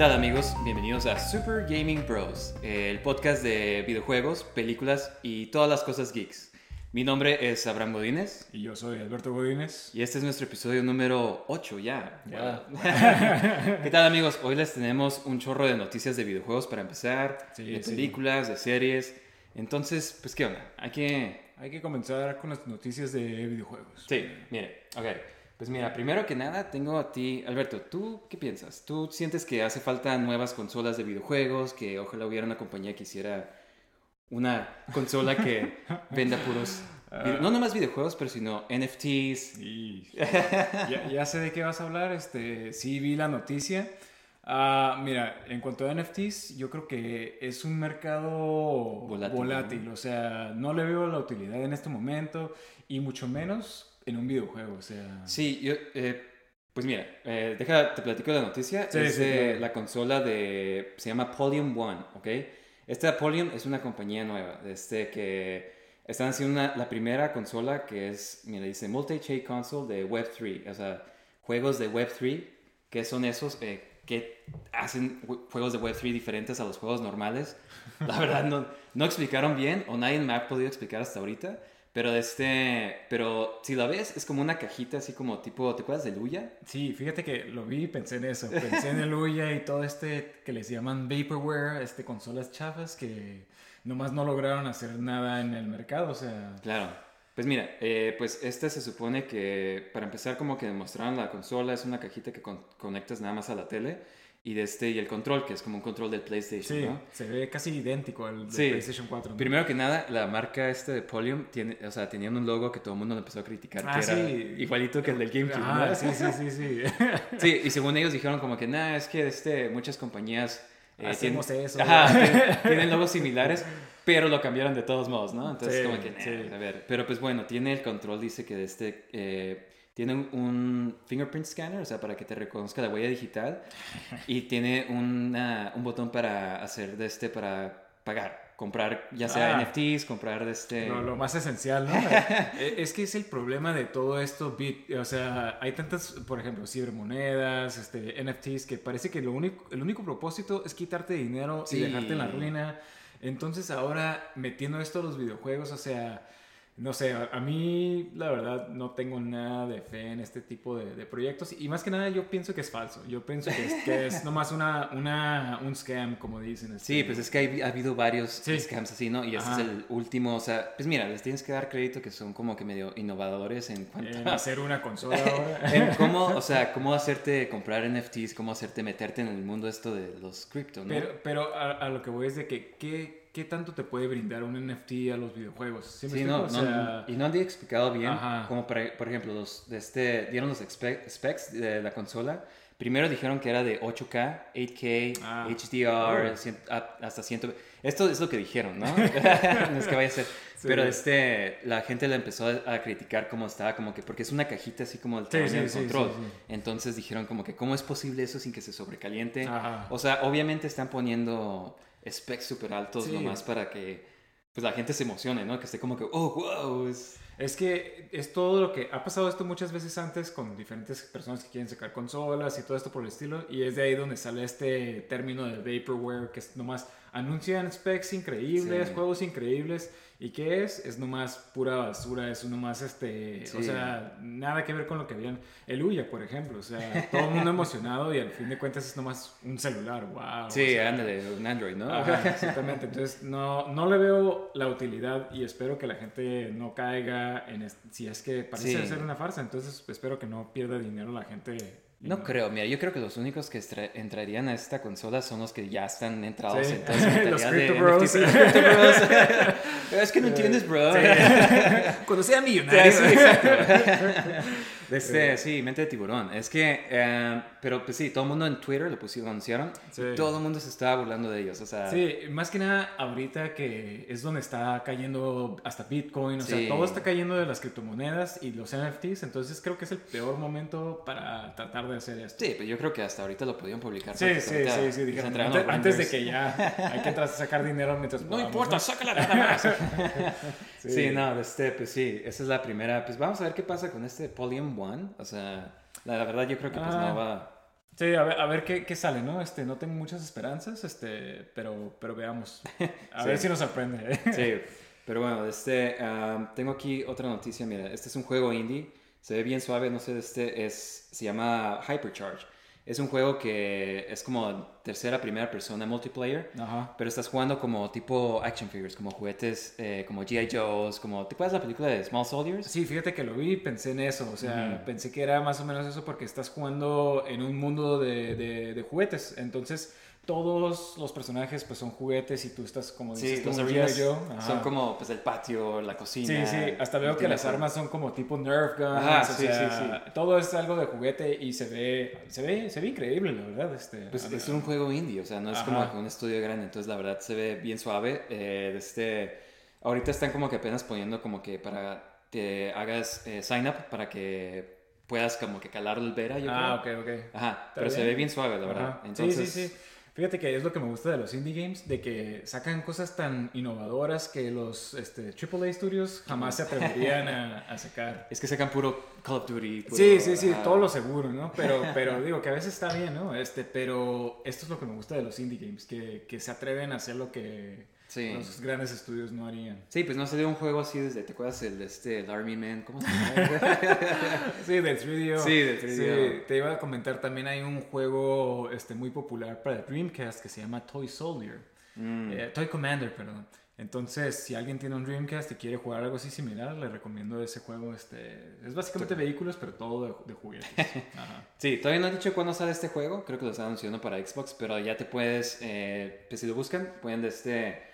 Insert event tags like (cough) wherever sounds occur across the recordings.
tal amigos? Bienvenidos a Super Gaming Bros, el podcast de videojuegos, películas y todas las cosas geeks. Mi nombre es Abraham Godínez. Y yo soy Alberto Godínez. Y este es nuestro episodio número 8 ya. (laughs) ¿Qué tal amigos? Hoy les tenemos un chorro de noticias de videojuegos para empezar, Sí, de sí. películas, de series. Entonces, pues ¿qué onda? Hay que... Hay que comenzar con las noticias de videojuegos. Sí, mire, ok. Pues mira, primero que nada tengo a ti, Alberto, ¿tú qué piensas? ¿Tú sientes que hace falta nuevas consolas de videojuegos? Que ojalá hubiera una compañía que hiciera una consola que (laughs) venda puros... vide- no nomás videojuegos, pero sino NFTs. Y ya, ya sé de qué vas a hablar. Este, sí vi la noticia. Ah, mira, en cuanto a NFTs, yo creo que es un mercado Volátil, volátil. O sea, no le veo la utilidad en este momento y mucho menos en un videojuego. O sea, Sí, yo, eh, pues mira, eh, deja, te platico la noticia. Sí, es sí, de la consola de, se llama Polyum One, ¿ok? Esta Polyum es una compañía nueva, este que están haciendo una- la primera consola que es, mira, dice Multi-Chain Console de Web3, o sea, juegos de Web3, que son esos eh, que hacen ju- juegos de Web3 diferentes a los juegos normales. La verdad no, no explicaron bien, o nadie me ha podido explicar hasta ahorita. Pero este, pero si la ves, es como una cajita así como tipo, ¿te acuerdas de Luya? Sí, fíjate que lo vi y pensé en eso. Pensé en el Ouya y todo este que les llaman vaporware, este consolas chafas que nomás no lograron hacer nada en el mercado. O sea, Claro. Pues mira, eh, pues este se supone que para empezar como que mostraron la consola, es una cajita que con- conectas nada más a la tele y de este y el control, que es como un control del PlayStation, sí, ¿no? se ve casi idéntico al de Sí. PlayStation 4. ¿no? Primero que nada, la marca este de Polyum tiene, o sea, tenían un logo que todo el mundo empezó a criticar, Ah, que era sí. igualito que el del GameCube, Ah, ¿no? sí, sí, sí, sí. (laughs) Sí, y según ellos dijeron como que, nada, es que este, muchas compañías eh, Hacemos tienen, eso. Ajá, (laughs) tienen, logos similares, pero lo cambiaron de todos modos, ¿no? Entonces como que, nah, a ver, pero pues bueno, tiene el control, dice que de este, eh, tiene un, fingerprint scanner, o sea, para que te reconozca la huella digital, (laughs) y tiene una- un botón para hacer de este, para pagar, comprar ya sea Ah. NFTs, comprar de este... Lo, lo más esencial, ¿no? (laughs) Eh, es que es el problema de todo esto, bit- o sea, hay tantas, por ejemplo, cibermonedas, este, NFTs, que parece que lo único, el único propósito es quitarte dinero Sí. y dejarte en la ruina. Entonces ahora metiendo esto a los videojuegos, o sea, no sé, a, a mí la verdad no tengo nada de fe en este tipo de, de proyectos y más que nada yo pienso que es falso, yo pienso que es, que es (laughs) nomás una, una, un scam, como dicen. este. Sí, pues es que hay- ha habido varios Sí. scams así, ¿no? Y este Ajá. es el último, o sea, pues mira, les tienes que dar crédito que son como que medio innovadores en cuanto En a... hacer una consola (laughs) ahora. en cómo, (laughs) o sea, cómo hacerte comprar NFTs, cómo hacerte meterte en el mundo esto de los cripto, ¿no? Pero, pero a, a lo que voy es de que, ¿qué, ¿qué tanto te puede brindar un NFT a los videojuegos? ¿Sí no, no, sea, y no han explicado bien, Ajá. como por, por ejemplo, los, de este, dieron los specs de la consola. Primero dijeron que era de 8K, 8K, Ah. HDR, Oh. hasta 100. Esto es lo que dijeron, ¿no? (laughs) (laughs) no es que vaya a ser. Sí. Pero este, la gente le empezó a, criticar cómo estaba, como que, porque es una cajita así como el Sí, tamaño sí, del control. Entonces dijeron como que, ¿cómo es posible eso sin que se sobrecaliente? Ajá. O sea, obviamente están poniendo specs súper altos Sí. nomás para que pues la gente se emocione, ¿no? Que esté como que, oh, wow, es... Es que es todo lo que ha pasado esto muchas veces antes con diferentes personas que quieren sacar consolas y todo esto por el estilo. Y es de ahí donde sale este término de vaporware, que es nomás anuncian specs increíbles, Sí. juegos increíbles. ¿Y qué es? Es nomás pura basura, es nomás este, o sea, nada que ver con lo que habían. El Uya, por ejemplo, o sea, todo el mundo (laughs) emocionado y al fin de cuentas es nomás un celular, wow. Sí, ándale, un Android, ¿no? Ajá, (laughs) exactamente. Entonces, no, no le veo la utilidad y espero que la gente no caiga en... si es que parece Sí. ser una farsa, entonces espero que no pierda dinero la gente. No creo, mira, yo creo que los únicos que entrarían a esta consola son los que ya están entrados Sí. en toda (laughs) esa Los de bros. (laughs) NFT, (laughs) es que no entiendes, bro. Cuando sea millonario. sí, exacto. Este, sí, mente de tiburón. Es que, eh, pero pues sí, todo el mundo en Twitter lo pusieron, anunciaron. Sí. Y todo el mundo se estaba burlando de ellos. O sea, Sí, más que nada ahorita que es donde está cayendo hasta Bitcoin, o Sí. sea, todo está cayendo de las criptomonedas y los NFTs, entonces creo que es el peor momento para tratar de hacer esto. sí, pero yo creo que hasta ahorita lo podían publicar. Sí, sí, ahorita sí, sí, dijeron, antes, antes de que ya hay que a sacar dinero mientras No podamos, importa, ¿no? sácala nada más. (laughs) Sí. sí. no, este, pues sí, esa es la primera. Pues vamos a ver qué pasa con este Polyum One. O sea, la, la verdad yo creo que pues Ah. no va. Sí, a ver, a ver qué, qué sale, ¿no? Este, no tengo muchas esperanzas, este, pero, pero veamos. (laughs) A Sí. ver si nos sorprende. (laughs) Sí, (laughs) pero bueno, este, am, tengo aquí otra noticia. Mira, este es un juego indie. Se ve bien suave, no sé, este es, se llama Hypercharge. Es un juego que es como tercera, primera persona multiplayer. Ajá. Pero estás jugando como tipo action figures, como juguetes, eh, como G.I. Joe's, como... ¿Te acuerdas la película de Small Soldiers? Sí, fíjate que lo vi y pensé en eso. O sea, pensé que era más o menos eso porque estás jugando en un mundo de, de- de juguetes. Entonces, todos los personajes pues son juguetes y tú estás como dices, Sí, los arenas. Ajá. son como pues el patio, la Sí, cocina. sí, hasta veo que las armas son como tipo Nerf guns, Ajá, o sí, sea, sí, todo es algo de juguete y se ve, se ve, se ve increíble, la verdad. Este, Pues es un juego indie, o sea, no es como que un estudio grande, entonces la verdad se ve bien suave. eh, este, ahorita están como que apenas poniendo como que para que hagas eh, sign up para que puedas como que calar el beta, yo Ah, creo. ok, ok. Ajá, pero bien. se ve bien suave, la verdad. Ajá. Entonces, Sí, sí, sí. Fíjate que es lo que me gusta de los indie games, de que sacan cosas tan innovadoras que los este, AAA studios jamás se atreverían a, a sacar. (laughs) es que sacan puro Call of Duty. puro- Sí, sí, sí, todo lo seguro, ¿no? Pero, pero digo que a veces está bien, ¿no? Este, pero esto es lo que me gusta de los indie games, que, que se atreven a hacer lo que Sí. los grandes estudios no harían. Sí, pues no se dio un juego así desde, ¿te acuerdas el, este, el Army Man? ¿Cómo se llama? (laughs) Sí, del 3DO. Sí, del 3DO. Sí, te iba a comentar, también hay un juego este, muy popular para Dreamcast que se llama Toy Soldier. Mm. Eh, Toy Commander, perdón. Entonces, si alguien tiene un Dreamcast y quiere jugar algo así similar, le recomiendo ese juego. Este, es básicamente vehículos, pero todo de, de juguetes. (laughs) Ajá. Sí, todavía no han dicho cuándo sale este juego. Creo que lo están anunciando para Xbox, pero ya te puedes, eh, pues si lo buscan, pueden este,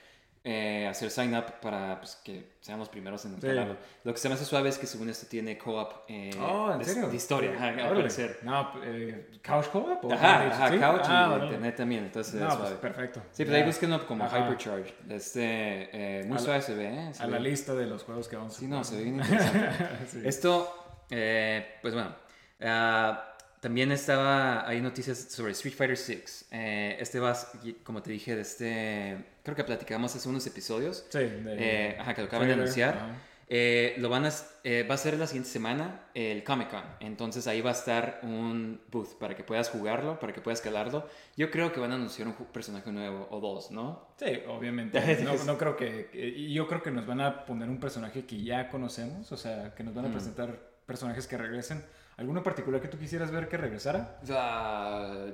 eh, hacer sign up para pues, que sean los primeros en instalarlo. Lo que se me hace suave es que según esto tiene co-op eh, Oh, ¿en de, serio? de historia. Ajá, al Órale. parecer. No, eh, ¿Couch Co-op? Ajá, ajá, ¿Sí? couch Ah, y órale. internet también, entonces No, es pues, suave. perfecto. Sí, pero Ya. ahí búsquenlo como Ajá. Hypercharge. Este, muy A la- suave se ve. Se A la lista de los juegos que vamos a Sí, no, se ve bien interesante. (laughs) Sí. Esto, pues bueno, ah, también estaba, hay noticias sobre Street Fighter 6. este va, como te dije, de este, creo que platicamos hace unos episodios. Sí, de- Eh, ajá, que lo acaban de anunciar. Eh, lo van a, eh, va a ser la siguiente semana el Comic Con. Entonces ahí va a estar un booth para que puedas jugarlo, para que puedas calarlo. Yo creo que van a anunciar un personaje nuevo o dos, ¿no? Sí, obviamente. (laughs) No, no creo que, yo creo que nos van a poner un personaje que ya conocemos, o sea, que nos van a Mm. presentar personajes que regresen. ¿Alguno particular que tú quisieras ver que regresara? Ah,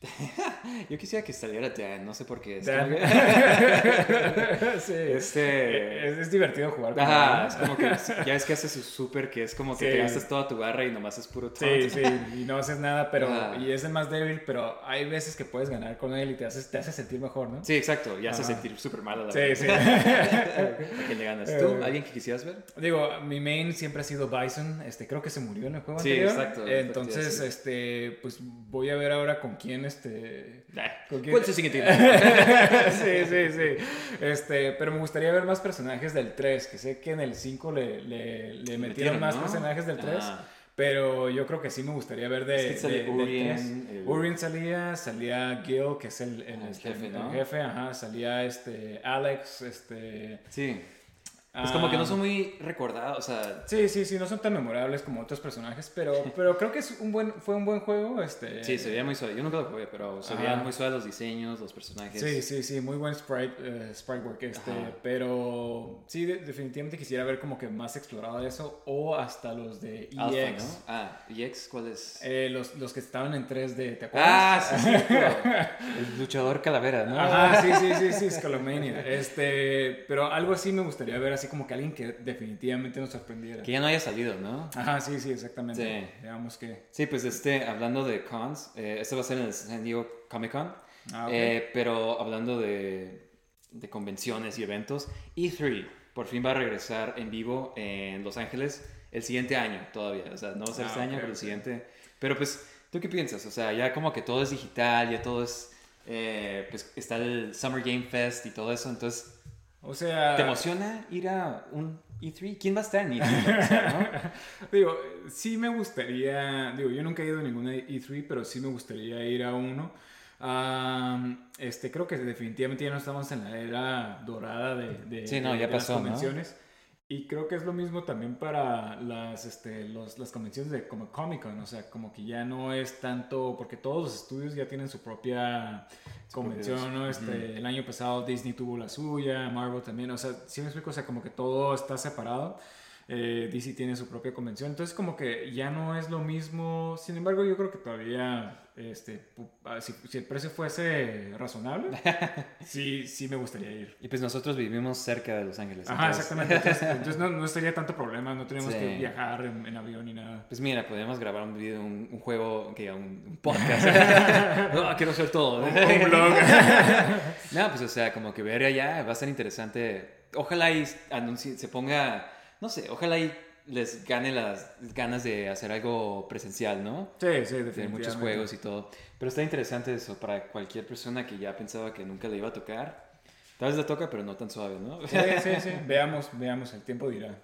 (laughs) yo quisiera que saliera Dan, no sé por qué. Es que- (laughs) sí. Este- Es, es divertido jugar con Ajá, él, es como que ya es que haces su super que es como que Sí. te gastas toda tu barra y nomás es puro Sí, taunt. sí, y no haces nada, pero Ajá. y es el más débil, pero hay veces que puedes ganar con él y te haces, te hace sentir mejor, ¿no? Sí, exacto, y hace Ajá. sentir súper mal a la Sí, sí. (laughs) ¿A quién le ganas? ¿Tú? Eh. ¿Alguien que quisieras ver? Digo, mi main siempre ha sido Bison, este, creo que se murió en el juego Sí, anterior. exacto, Entonces, sí. este, pues voy a ver ahora con quién, este... ¿Con quién? ¿Cuál es el siguiente? (laughs) sí, sí, sí. Este, pero me gustaría ver más personajes del 3, que sé que en el 5 le, le, le metieron, metieron, más ¿no? personajes del 3. Ah. Pero yo creo que sí me gustaría ver de, Es que de- del Urien, 3. el- Urien salía, salía Gil, que es el, el, Ah, el este, jefe, el ¿no? jefe, ajá, salía este Alex, este... Sí. Es como que no Ah, son muy recordados, o sea... Sí, sí, sí, no son tan memorables como otros personajes, pero, (laughs) pero creo que es un buen, fue un buen juego. Este, Sí, se veía muy suave. Yo nunca lo jugué, pero se veían muy suaves los diseños, los personajes. Sí, sí, sí, muy buen sprite, eh, sprite work este, Ajá. pero sí, de- definitivamente quisiera ver como que más explorado eso o hasta los de EX. Alpha, ¿no? Ah, ¿EX cuál es? Eh, los, los que estaban en 3D, ¿te acuerdas? ah, sí, sí. (laughs) El luchador calavera, ¿no? Ajá, sí, sí, sí, sí, (laughs) Skullomania. Este, pero algo así me gustaría ver, así como que alguien que definitivamente nos sorprendiera. Que ya no haya salido, ¿no? Ajá, sí, sí, exactamente. Sí. Veamos que. Sí, pues este, hablando de cons, eh, este va a ser en el San Diego Comic Con, Ah, ok. eh, pero hablando de, de convenciones y eventos, E3 por fin va a regresar en vivo en Los Ángeles el siguiente año todavía, o sea, no va a ser Ah, este año, ok, pero el siguiente. Pero pues, ¿tú qué piensas? O sea, ya como que todo es digital, ya todo es, eh, pues está el Summer Game Fest y todo eso, entonces, O sea. ¿te emociona ir a un E3? ¿Quién va a estar en E3? O sea, ¿no? (laughs) Digo, sí me gustaría, digo, yo nunca he ido a ninguna E3, pero sí me gustaría ir a uno. Am, este, creo que definitivamente ya no estamos en la era dorada de, de- Sí, no, de- ya de las pasó, ¿no? Y creo que es lo mismo también para las, este, los- las convenciones de como Comic Con, o sea, como que ya no es tanto, porque todos los estudios ya tienen su propia convención, ¿no? Este, El año pasado Disney tuvo la suya, Marvel también, o sea, sí me explico, o sea, como que todo está separado. Eh, DC tiene su propia convención, entonces como que ya no es lo mismo. Sin embargo, yo creo que todavía, este, ah, si, si el precio fuese razonable, (laughs) sí, sí me gustaría ir. Y pues nosotros vivimos cerca de Los Ángeles. Ajá, entonces- exactamente. (laughs) Entonces, entonces no, no sería tanto problema, no tenemos Sí. que viajar en, en avión ni nada. Pues mira, podemos grabar un video, un, un juego, que un, un podcast. (laughs) no, quiero hacer todo. Un blog. no, pues o sea, como que ver allá va a ser interesante. Ojalá y anuncie- se ponga, no sé, ojalá y les gane las ganas de hacer algo presencial, ¿no? Sí, sí, De definitivamente. muchos juegos y todo. Pero está interesante eso para cualquier persona que ya pensaba que nunca le iba a tocar. Tal vez le toca, pero no tan suave, ¿no? Sí, sí, sí. (laughs) Veamos, veamos, el tiempo dirá.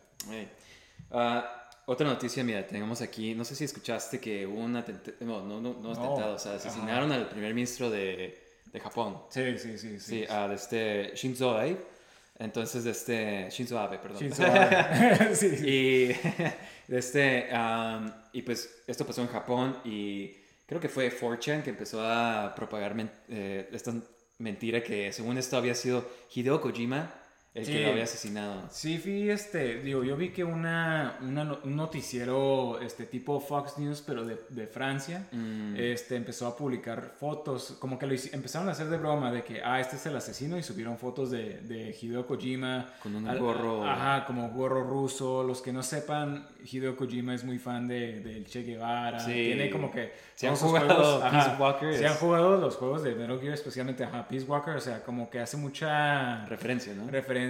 Ah, otra noticia, mira, tenemos aquí, no sé si escuchaste que hubo un atentado, no, no, no, no atentado, o sea, asesinaron al primer ministro de, de Japón, Sí, sí, sí. sí, sí. a este Shinzo Abe, entonces este, Shinzo Abe, perdón. Shinzo Abe. (laughs) sí, y, (laughs) este, am, y pues esto pasó en Japón y creo que fue 4chan que empezó a propagar men- eh, esta mentira que según esto había sido Hideo Kojima el Sí. que lo había asesinado. Sí, fui, este, digo, yo vi que una, una un noticiero, este, tipo Fox News, pero de, de Francia, Mm. este, empezó a publicar fotos, como que lo empezaron a hacer de broma de que, ah, este es el asesino, y subieron fotos de, de Hideo Kojima. Con un Al- gorro. Ajá, como gorro ruso. Los que no sepan, Hideo Kojima es muy fan de, del Che Guevara. Sí. Tiene como que... Si han jugado ajá, Peace Walker, Si es- han jugado los juegos de Metal Gear, especialmente, ajá, Peace Walker, o sea, como que hace mucha Referencia, ¿no? referencia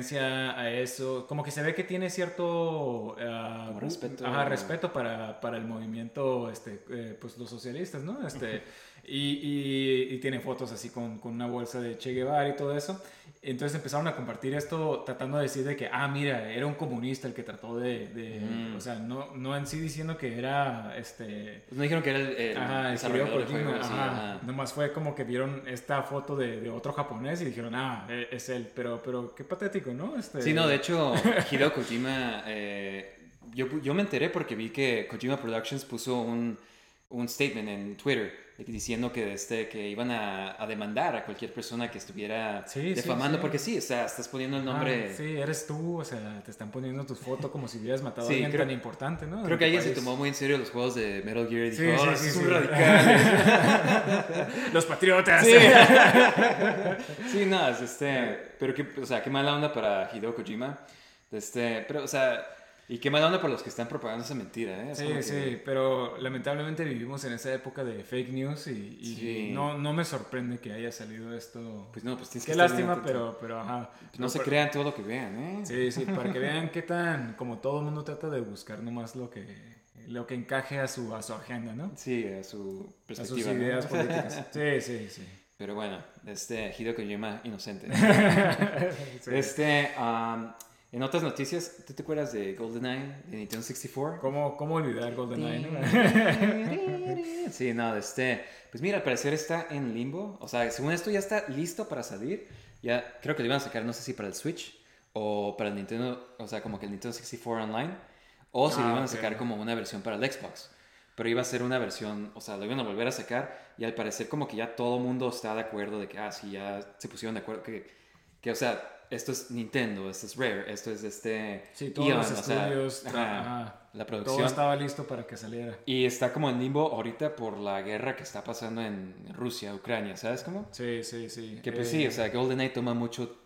a eso. Como que se ve que tiene cierto ah, Como respeto. ajá, respeto para, para el movimiento, este, eh, pues los socialistas, ¿no? Este, y, y- y tiene fotos así con, con una bolsa de Che Guevara y todo eso. Entonces empezaron a compartir esto tratando de decir de que, ah, mira, era un comunista el que trató de, de- Mm. o sea, no, no en sí diciendo que era, este, Pues no dijeron que era el, el Ajá, el desarrollador del juego, ajá. ajá. Nomás fue como que vieron esta foto de, de otro japonés y dijeron, ah, e- es él. Pero, pero qué patético, ¿no? Este... Sí, no, de hecho, (laughs) Hideo Kojima, eh, yo, yo me enteré porque vi que Kojima Productions puso un, un statement en Twitter diciendo que, este, que iban a, a demandar a cualquier persona que estuviera Sí, defamando, sí. porque sí, o sea, estás poniendo el Ah, nombre... sí, eres tú, o sea, te están poniendo tu foto como si hubieras matado a alguien creo- tan importante, ¿no? Creo que alguien se tomó muy en serio los juegos de Metal Gear y dijo, Sí, "Oh, son radicales". (laughs) Los patriotas. Sí. (laughs) sí, no, es este, pero qué, o sea, qué mala onda para Hideo Kojima. Este, pero, o sea, y qué mala onda para los que están propagando esa mentira, ¿eh? Es Sí, que- sí, pero lamentablemente vivimos en esa época de fake news y, y Sí. no, no me sorprende que haya salido esto. Pues no, pues tienes Qué que lástima, pero, pero ajá. No se crean todo lo que vean, ¿eh? Sí, sí, para que vean qué tan, como todo el mundo trata de buscar nomás lo que, lo que encaje a su, a su agenda, ¿no? Sí, a su A perspectiva. sus ¿no? ideas (laughs) políticas. Sí, sí, sí. Pero bueno, este Hideo Kojima inocente. (laughs) Sí. Este, um, en otras noticias, ¿tú te acuerdas de GoldenEye de Nintendo 64? ¿Cómo, ¿Cómo olvidar GoldenEye? (laughs) Sí, no, este, pues mira, al parecer está en limbo. O sea, según esto ya está listo para salir. Ya creo que lo iban a sacar, no sé si para el Switch o para el Nintendo, o sea, como que el Nintendo 64 Online, o si Ah, lo iban a sacar como una versión para el Xbox. Pero iba a ser una versión, o sea, lo iban a volver a sacar y al parecer como que ya todo el mundo está de acuerdo de que, ah, sí, ya se pusieron de acuerdo, que, que o sea, esto es Nintendo, esto es Rare, esto es este... Sí, todos Eon, los o sea, estudios, ajá, ajá, la todo producción. estaba listo para que saliera. Y está como en limbo ahorita por la guerra que está pasando en Rusia, Ucrania, ¿sabes cómo? Sí, sí, sí. Que pues Eh, sí, o sea, GoldenEye toma mucho,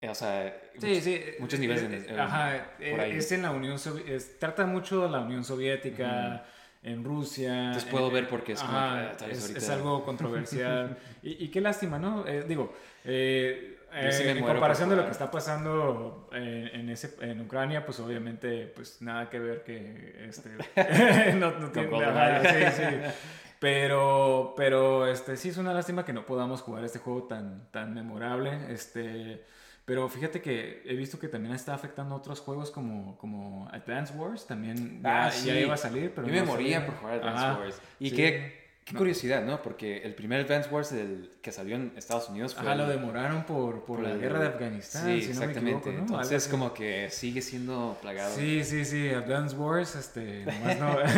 eh, o sea, Sí, mucho- sí. muchos niveles eh, en- Ajá, por eh, ahí. es en la Unión Soviética. Trata mucho de la Unión Soviética, en Rusia. Entonces puedo eh, ver por qué es como ajá, ah, es, es algo controversial. (laughs) y, y qué lástima, ¿no? Eh, digo, eh, Sí eh, en comparación de lo que está pasando eh, en, ese, en Ucrania, pues obviamente, pues nada que ver que este, (laughs) (laughs) no, no tiene ajá, sí, sí. (laughs) Pero, pero este, sí es una lástima que no podamos jugar este juego tan, tan memorable. Este, pero fíjate que he visto que también está afectando a otros juegos como, como Advance Wars. También ya, Ah, ya sí. iba a salir, pero Yo no me moría por jugar Advance Ajá, Wars. Y sí. qué, qué curiosidad, ¿no? Porque el primer Advance Wars del, que salió en Estados Unidos fue... Ajá, el- lo demoraron por, por, por la el- guerra de Afganistán. Sí, si no me exactamente. equivoco, ¿no? Entonces Algo como que sigue siendo plagado. Sí, sí, sí, Advance Wars, este, nomás no... (laughs) no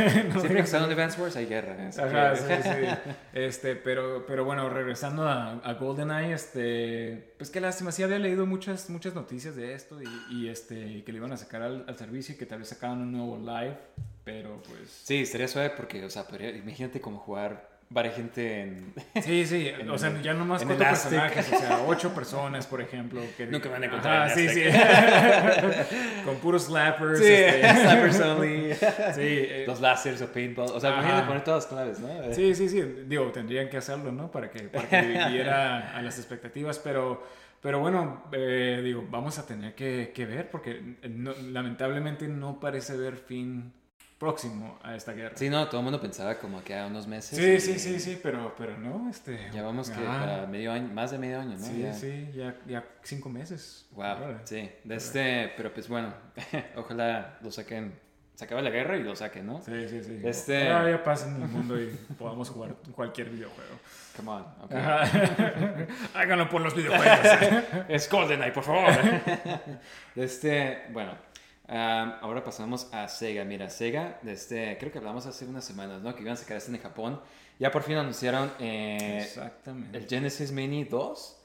Siempre que están en Advance Wars hay guerra. Ajá, sí, sí. Este, pero, pero bueno, regresando a, a GoldenEye, este, pues qué lástima, sí había leído muchas, muchas noticias de esto y, y, este, y que le iban a sacar al, al servicio y que tal vez sacaban un nuevo live, pero pues... Sí, estaría suave porque, o sea, podría- imagínate como jugar varias gente en... (laughs) Sí, sí, (laughs) En o sea, ya nomás cuatro personajes, o sea, ocho (laughs) personas, por ejemplo. Que, Nunca van a encontrar Ajá, en sí, sí. Con puros slappers. Sí, este, Slappers Only. Sí, eh, Los lásers o paintball. O sea, Ajá. imagínate poner todas las claves, ¿no? Sí, sí, sí. Digo, tendrían que hacerlo, ¿no? Para que, para que viviera a las expectativas, pero, pero bueno, eh, digo, vamos a tener que, que ver porque eh, no- lamentablemente no parece haber fin próximo a esta guerra. Sí, no, todo el mundo pensaba como que a unos meses. sí, y sí, sí, sí, pero, pero no, este... Ya vamos que ah, para medio año, más de medio año, ¿no? Sí, Ya. sí, ya, ya cinco meses. Wow, Órale. sí. De este, pero pues bueno, (laughs) ojalá lo saquen, se acabe la guerra y lo saquen, ¿no? Sí, sí, sí. Este- Ojalá ya pase en el mundo y (laughs) podamos jugar cualquier videojuego. Come on, ok. (laughs) Háganlo por los videojuegos. Es GoldenEye, por favor. este, bueno, am, ahora pasamos a Sega. Mira, Sega, desde, creo que hablamos hace unas semanas, ¿no? Que iban a sacar este en Japón. Ya por fin anunciaron eh, Exactamente. el Genesis Mini 2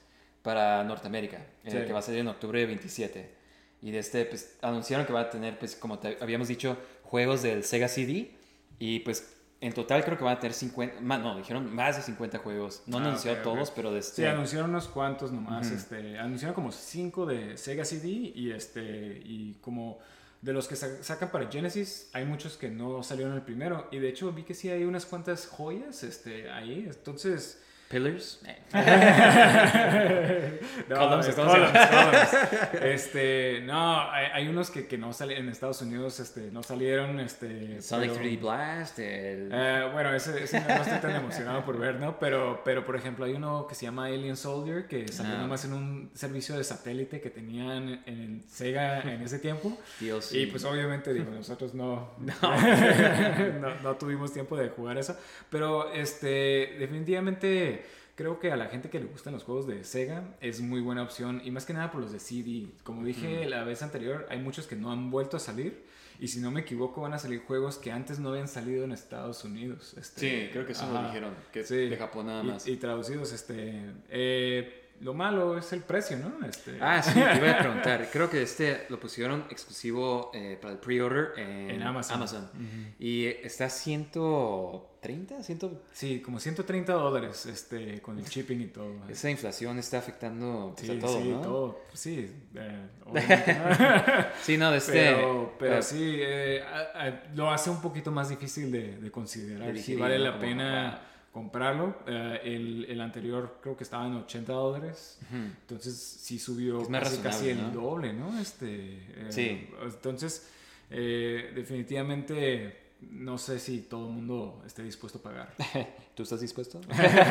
para Norteamérica, eh, Sí. que va a salir en octubre 27. Y de este, pues, anunciaron que va a tener, pues, como te habíamos dicho, juegos del Sega CD. Y pues, en total creo que van a tener 50, más, no, dijeron más de 50 juegos. No han Ah, anunciado ok, ok. todos, pero de este... Sí, anunciaron unos cuantos nomás. Ujú. este, anunciaron como cinco de Sega CD y este y como de los que sa- sacan para Genesis hay muchos que no salieron el primero y de hecho vi que sí hay unas cuantas joyas este ahí. Entonces Pillars. (laughs) (laughs) no. (laughs) Este, no, hay, hay unos que, que no salen en Estados Unidos, este, no salieron, este. Sonic pero- 3D Blast, el... Eh, bueno, ese, ese no estoy tan emocionado por ver, ¿no? Pero, pero, por ejemplo, hay uno que se llama Alien Soldier, que salió Ah. nomás en un servicio de satélite que tenían en Sega en ese tiempo. Y pues obviamente, digo, nosotros no, no, no tuvimos tiempo de jugar eso. Pero, este, definitivamente creo que a la gente que le gustan los juegos de Sega es muy buena opción. Y más que nada por los de CD. Como dije la vez anterior, hay muchos que no han vuelto a salir. Y si no me equivoco, van a salir juegos que antes no habían salido en Estados Unidos. Este, Sí, creo que eso lo ajá. dijeron, que Sí. de Japón nada Y- más. Y, traducidos, este... eh, lo malo es el precio, ¿no? Este, Ah, sí, te iba a (laughs) preguntar. Creo que este lo pusieron exclusivo eh, para el pre-order en, En Amazon. Amazon. Y está 130, 100... Sí, como 130 dólares este, con el shipping y todo. (laughs) Esa inflación está afectando pues, Sí, a todo, sí, ¿no? todo. Sí, eh. (laughs) Sí, no, de este... pero, pero eh, sí, eh, a- a- lo hace un poquito más difícil de, de considerar De si digerir, vale la pena ah. Comprarlo. Eh, el, el anterior creo que estaba en 80 dólares. Entonces sí subió Es casi, casi el ¿no? doble, ¿no? Este, eh, Sí. Entonces, eh, definitivamente, no sé si todo el mundo esté dispuesto a pagar. (laughs) ¿Tú estás dispuesto?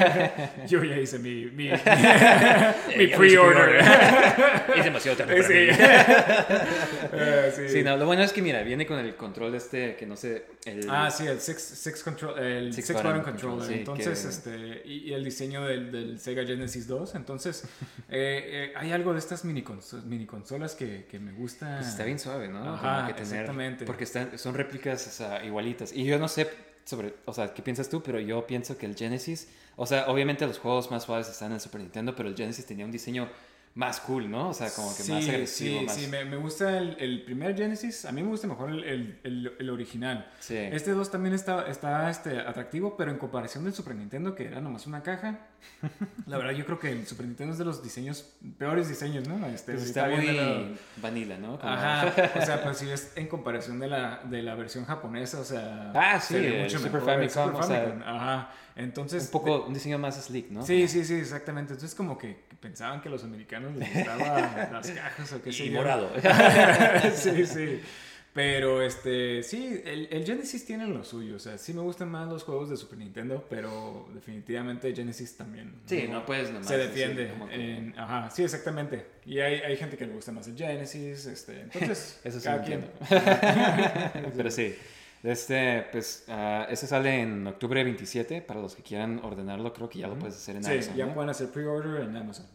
(laughs) Yo ya hice mi, mi, (laughs) mi pre-order. es demasiado tarde para Sí. mí. Eh, sí. Sí, no, lo bueno es que mira, viene con el control este que no sé, el Ah, sí, el Six, six, control, el Six six, button button, control, controller. sí, Entonces, que- este, y, y el diseño del, del Sega Genesis 2. Entonces, eh, eh, hay algo de estas mini, cons- mini consolas que, que me gusta. pues está bien suave, ¿no? Ajá, que tener- exactamente. Porque están, son réplicas o sea, igualitas. Y yo no sé sobre, o sea, ¿qué piensas tú? Pero yo pienso que el Genesis, o sea, obviamente los juegos más suaves están en el Super Nintendo, pero el Genesis tenía un diseño más cool, ¿no? O sea, como que más agresivo, sí, más... sí, me, me gusta el, el primer Genesis. A mí me gusta mejor el, el, el- el original. Sí. Este 2 también está, está este, atractivo, pero en comparación del Super Nintendo, que era nomás una caja, (laughs) la verdad yo creo que el Super Nintendo es de los diseños, peores diseños, ¿no? Este, Pues está muy la- vanilla, ¿no? Como- Ajá, o sea, pues (laughs) si es en comparación de la, de la versión japonesa, o sea... Ah, sí, el Super Famicom, o sea, Ajá, entonces... un poco, un diseño más sleek, ¿no? Sí, sí, sí, exactamente. Entonces como que pensaban que a los americanos les gustaban (laughs) las cajas o qué sé Y yo. morado. sí, sí. Pero este, sí, el, el Genesis tiene lo suyo. O sea, sí me gustan más los juegos de Super Nintendo, pero definitivamente Genesis también. Sí, no puedes nomás Se defiende. que- en- ajá, sí, exactamente. Y hay, hay gente que le gusta más el Genesis. Este, (laughs) entonces, Eso sí cada quien. (laughs) Pero sí. Este, pues, ah, ese sale en octubre 27. Para los que quieran ordenarlo, creo que ya lo puedes hacer en Sí, Amazon. ya ¿no? pueden hacer pre-order en Amazon.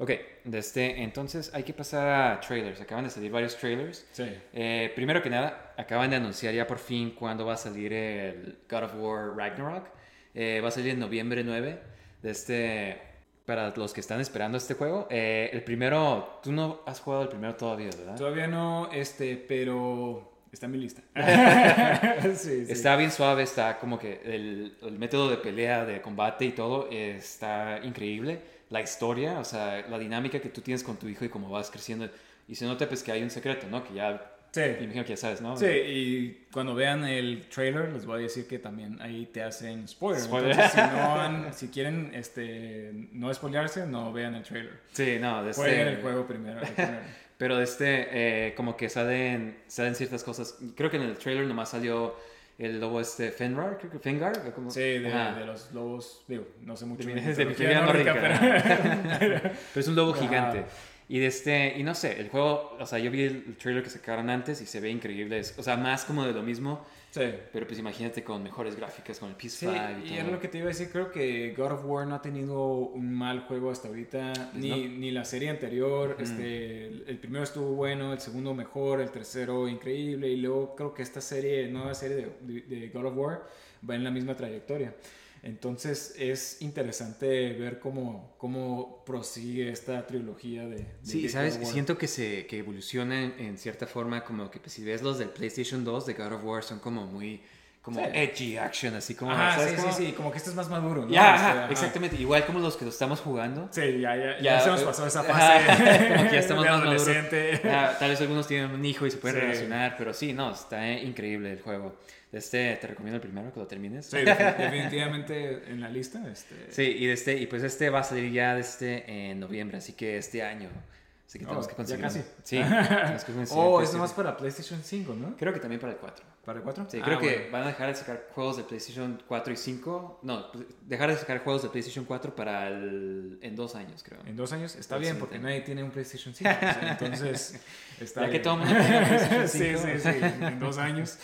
Ok, de este, entonces hay que pasar a trailers. Acaban de salir varios trailers. Sí. Eh, primero que nada, acaban de anunciar ya por fin cuándo va a salir el God of War Ragnarok. Eh, va a salir en noviembre 9. De este, para los que están esperando este juego. Eh, el primero, tú no has jugado el primero todavía, ¿verdad? Todavía no, este, pero está en mi lista. (laughs) sí, sí. Está bien suave, está como que el, el método de pelea, de combate y todo eh, está increíble. La historia, o sea, la dinámica que tú tienes con tu hijo y cómo vas creciendo. Y se nota pues que hay un secreto, ¿no? Que ya, Sí. me imagino que ya sabes, ¿no? Sí, y cuando vean el trailer les voy a decir que también ahí te hacen spoiler. Spoiler. Entonces, si, no (laughs) han- si quieren este, no spoilearse, no vean el trailer. Sí, no, de este- Jueguen el juego primero. el primero. (laughs) Pero de este, eh, como que salen, salen ciertas cosas. Creo que en el trailer nomás salió el lobo este Fenrar, creo que Fengar. como- Sí, de, Ajá. de los lobos, digo, no sé mucho De de mi- de mitología nórdica, nórdica. (laughs) pero- Pero es un lobo Ajá. gigante. Y de este, y no sé, el juego, o sea, yo vi el trailer que sacaron antes y se ve increíble. O sea, más como de lo mismo, Sí. pero pues imagínate con mejores gráficas, con el Sí, PS5 y y todo. era lo que te iba a decir, creo que God of War no ha tenido un mal juego hasta ahorita, ni, Pues no. ni la serie anterior, este, el el primero estuvo bueno, el segundo mejor, el tercero increíble, y luego creo que esta serie, nueva serie de, de- de God of War va en la misma trayectoria. Entonces es interesante ver cómo, cómo prosigue esta trilogía de... de- Sí, de ¿sabes? Siento que se que evoluciona en, en cierta forma, como que pues, si ves los del PlayStation 2 de God of War son como muy, como Sí. edgy action, así como... Ajá, ¿sabes sí, cómo? sí, sí, como que este es más maduro. ¿no? Ya, Este, ajá, ajá. exactamente. Igual como los que lo estamos jugando. Sí, ya, ya, ya, Ya, se nos eh, pasó esa ajá, fase. (laughs) como que ya estamos (laughs) más maduros. Ah, tal vez algunos tienen un hijo y se pueden Sí. relacionar, pero sí, no, está increíble el juego. Este, te recomiendo el primero que lo termines. Sí, defi- (laughs) definitivamente en la lista. Este... Sí, y, este, y pues este va a salir ya de este en noviembre, así que este año. Así que Oh, (laughs) tenemos que ya conseguir. casi. Sí, que Oh, es nomás para PlayStation 5, ¿no? Creo que también para el 4. ¿Para el 4? Sí, Ah, creo que bueno. van a dejar de sacar juegos de PlayStation 4 y 5. No, dejar de sacar juegos de PlayStation 4 para el, en dos años, creo. En dos años está Sí, bien sí, porque sí. nadie tiene un PlayStation 5. o sea, entonces, (laughs) está Ya que bien. todo el mundo tiene un (laughs) PlayStation sí, 5. sí, sí. En dos años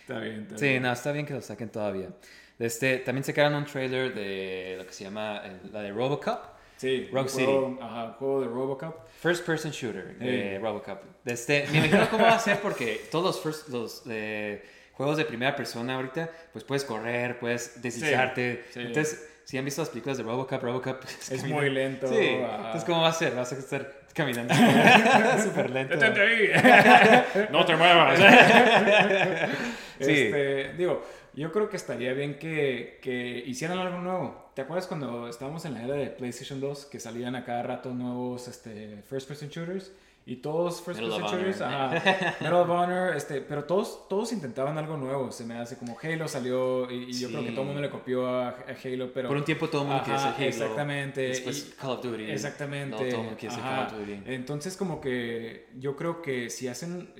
está bien. Está Sí, bien. no, está bien que lo saquen todavía. Este, también sacaron un trailer de lo que se llama el- la de Robocop. Sí, Rogue un juego, Ajá, juego de Robocop. First person shooter de Sí. Robocop. Este, me imagino cómo va a ser porque todos los, first- los eh, juegos de primera persona ahorita, pues puedes correr, puedes deslizarte. sí. Entonces, si han visto las películas de Robocop, Robocop (laughs) Es camina- muy lento. Sí, ajá. entonces ¿cómo va a ser? Vas a estar caminando (laughs) súper lento. Detente ahí. (laughs) No te muevas. Sí. Este, digo, yo creo que estaría bien que, que hicieran algo nuevo. ¿Te acuerdas cuando estábamos en la era de PlayStation 2 que salían a cada rato nuevos este, first person shooters? y todos First Person shooters, ajá, (laughs) Medal of Honor, este, pero todos, todos intentaban algo nuevo, se me hace como Halo salió y, y yo creo que todo el mundo le copió a, a Halo, pero... Por un tiempo todo el mundo ser Halo. Exactamente. Después y- Call of Duty. Exactamente. No, todo el mundo ajá. Call of Duty. Entonces como que yo creo que si hacen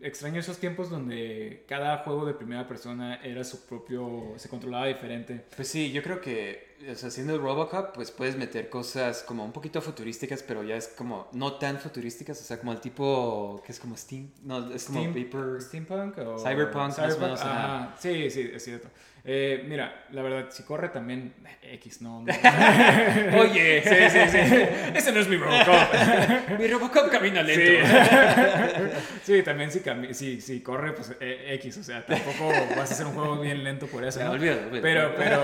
extraño esos tiempos donde cada juego de primera persona era su propio se controlaba diferente. Pues sí, yo creo que o sea, haciendo el Robocop, pues puedes meter cosas como un poquito futurísticas, pero ya es como no tan futurísticas, o sea, como el tipo que es como Steam, no, es como Steam- Vapor. Steampunk o Cyberpunk, más o menos, ajá. ajá. Sí, sí, es cierto. Eh, mira, la verdad, si corre también eh, X, no. no. (laughs) Oye, sí, sí, sí. Ese no es mi Robocop. mi Robocop camina Sí. lento. (laughs) sí, también si, si, si corre, pues eh, X, o sea, tampoco vas a hacer un juego bien lento por eso. ¿no? olvídalo, olvídalo. Pero, pero,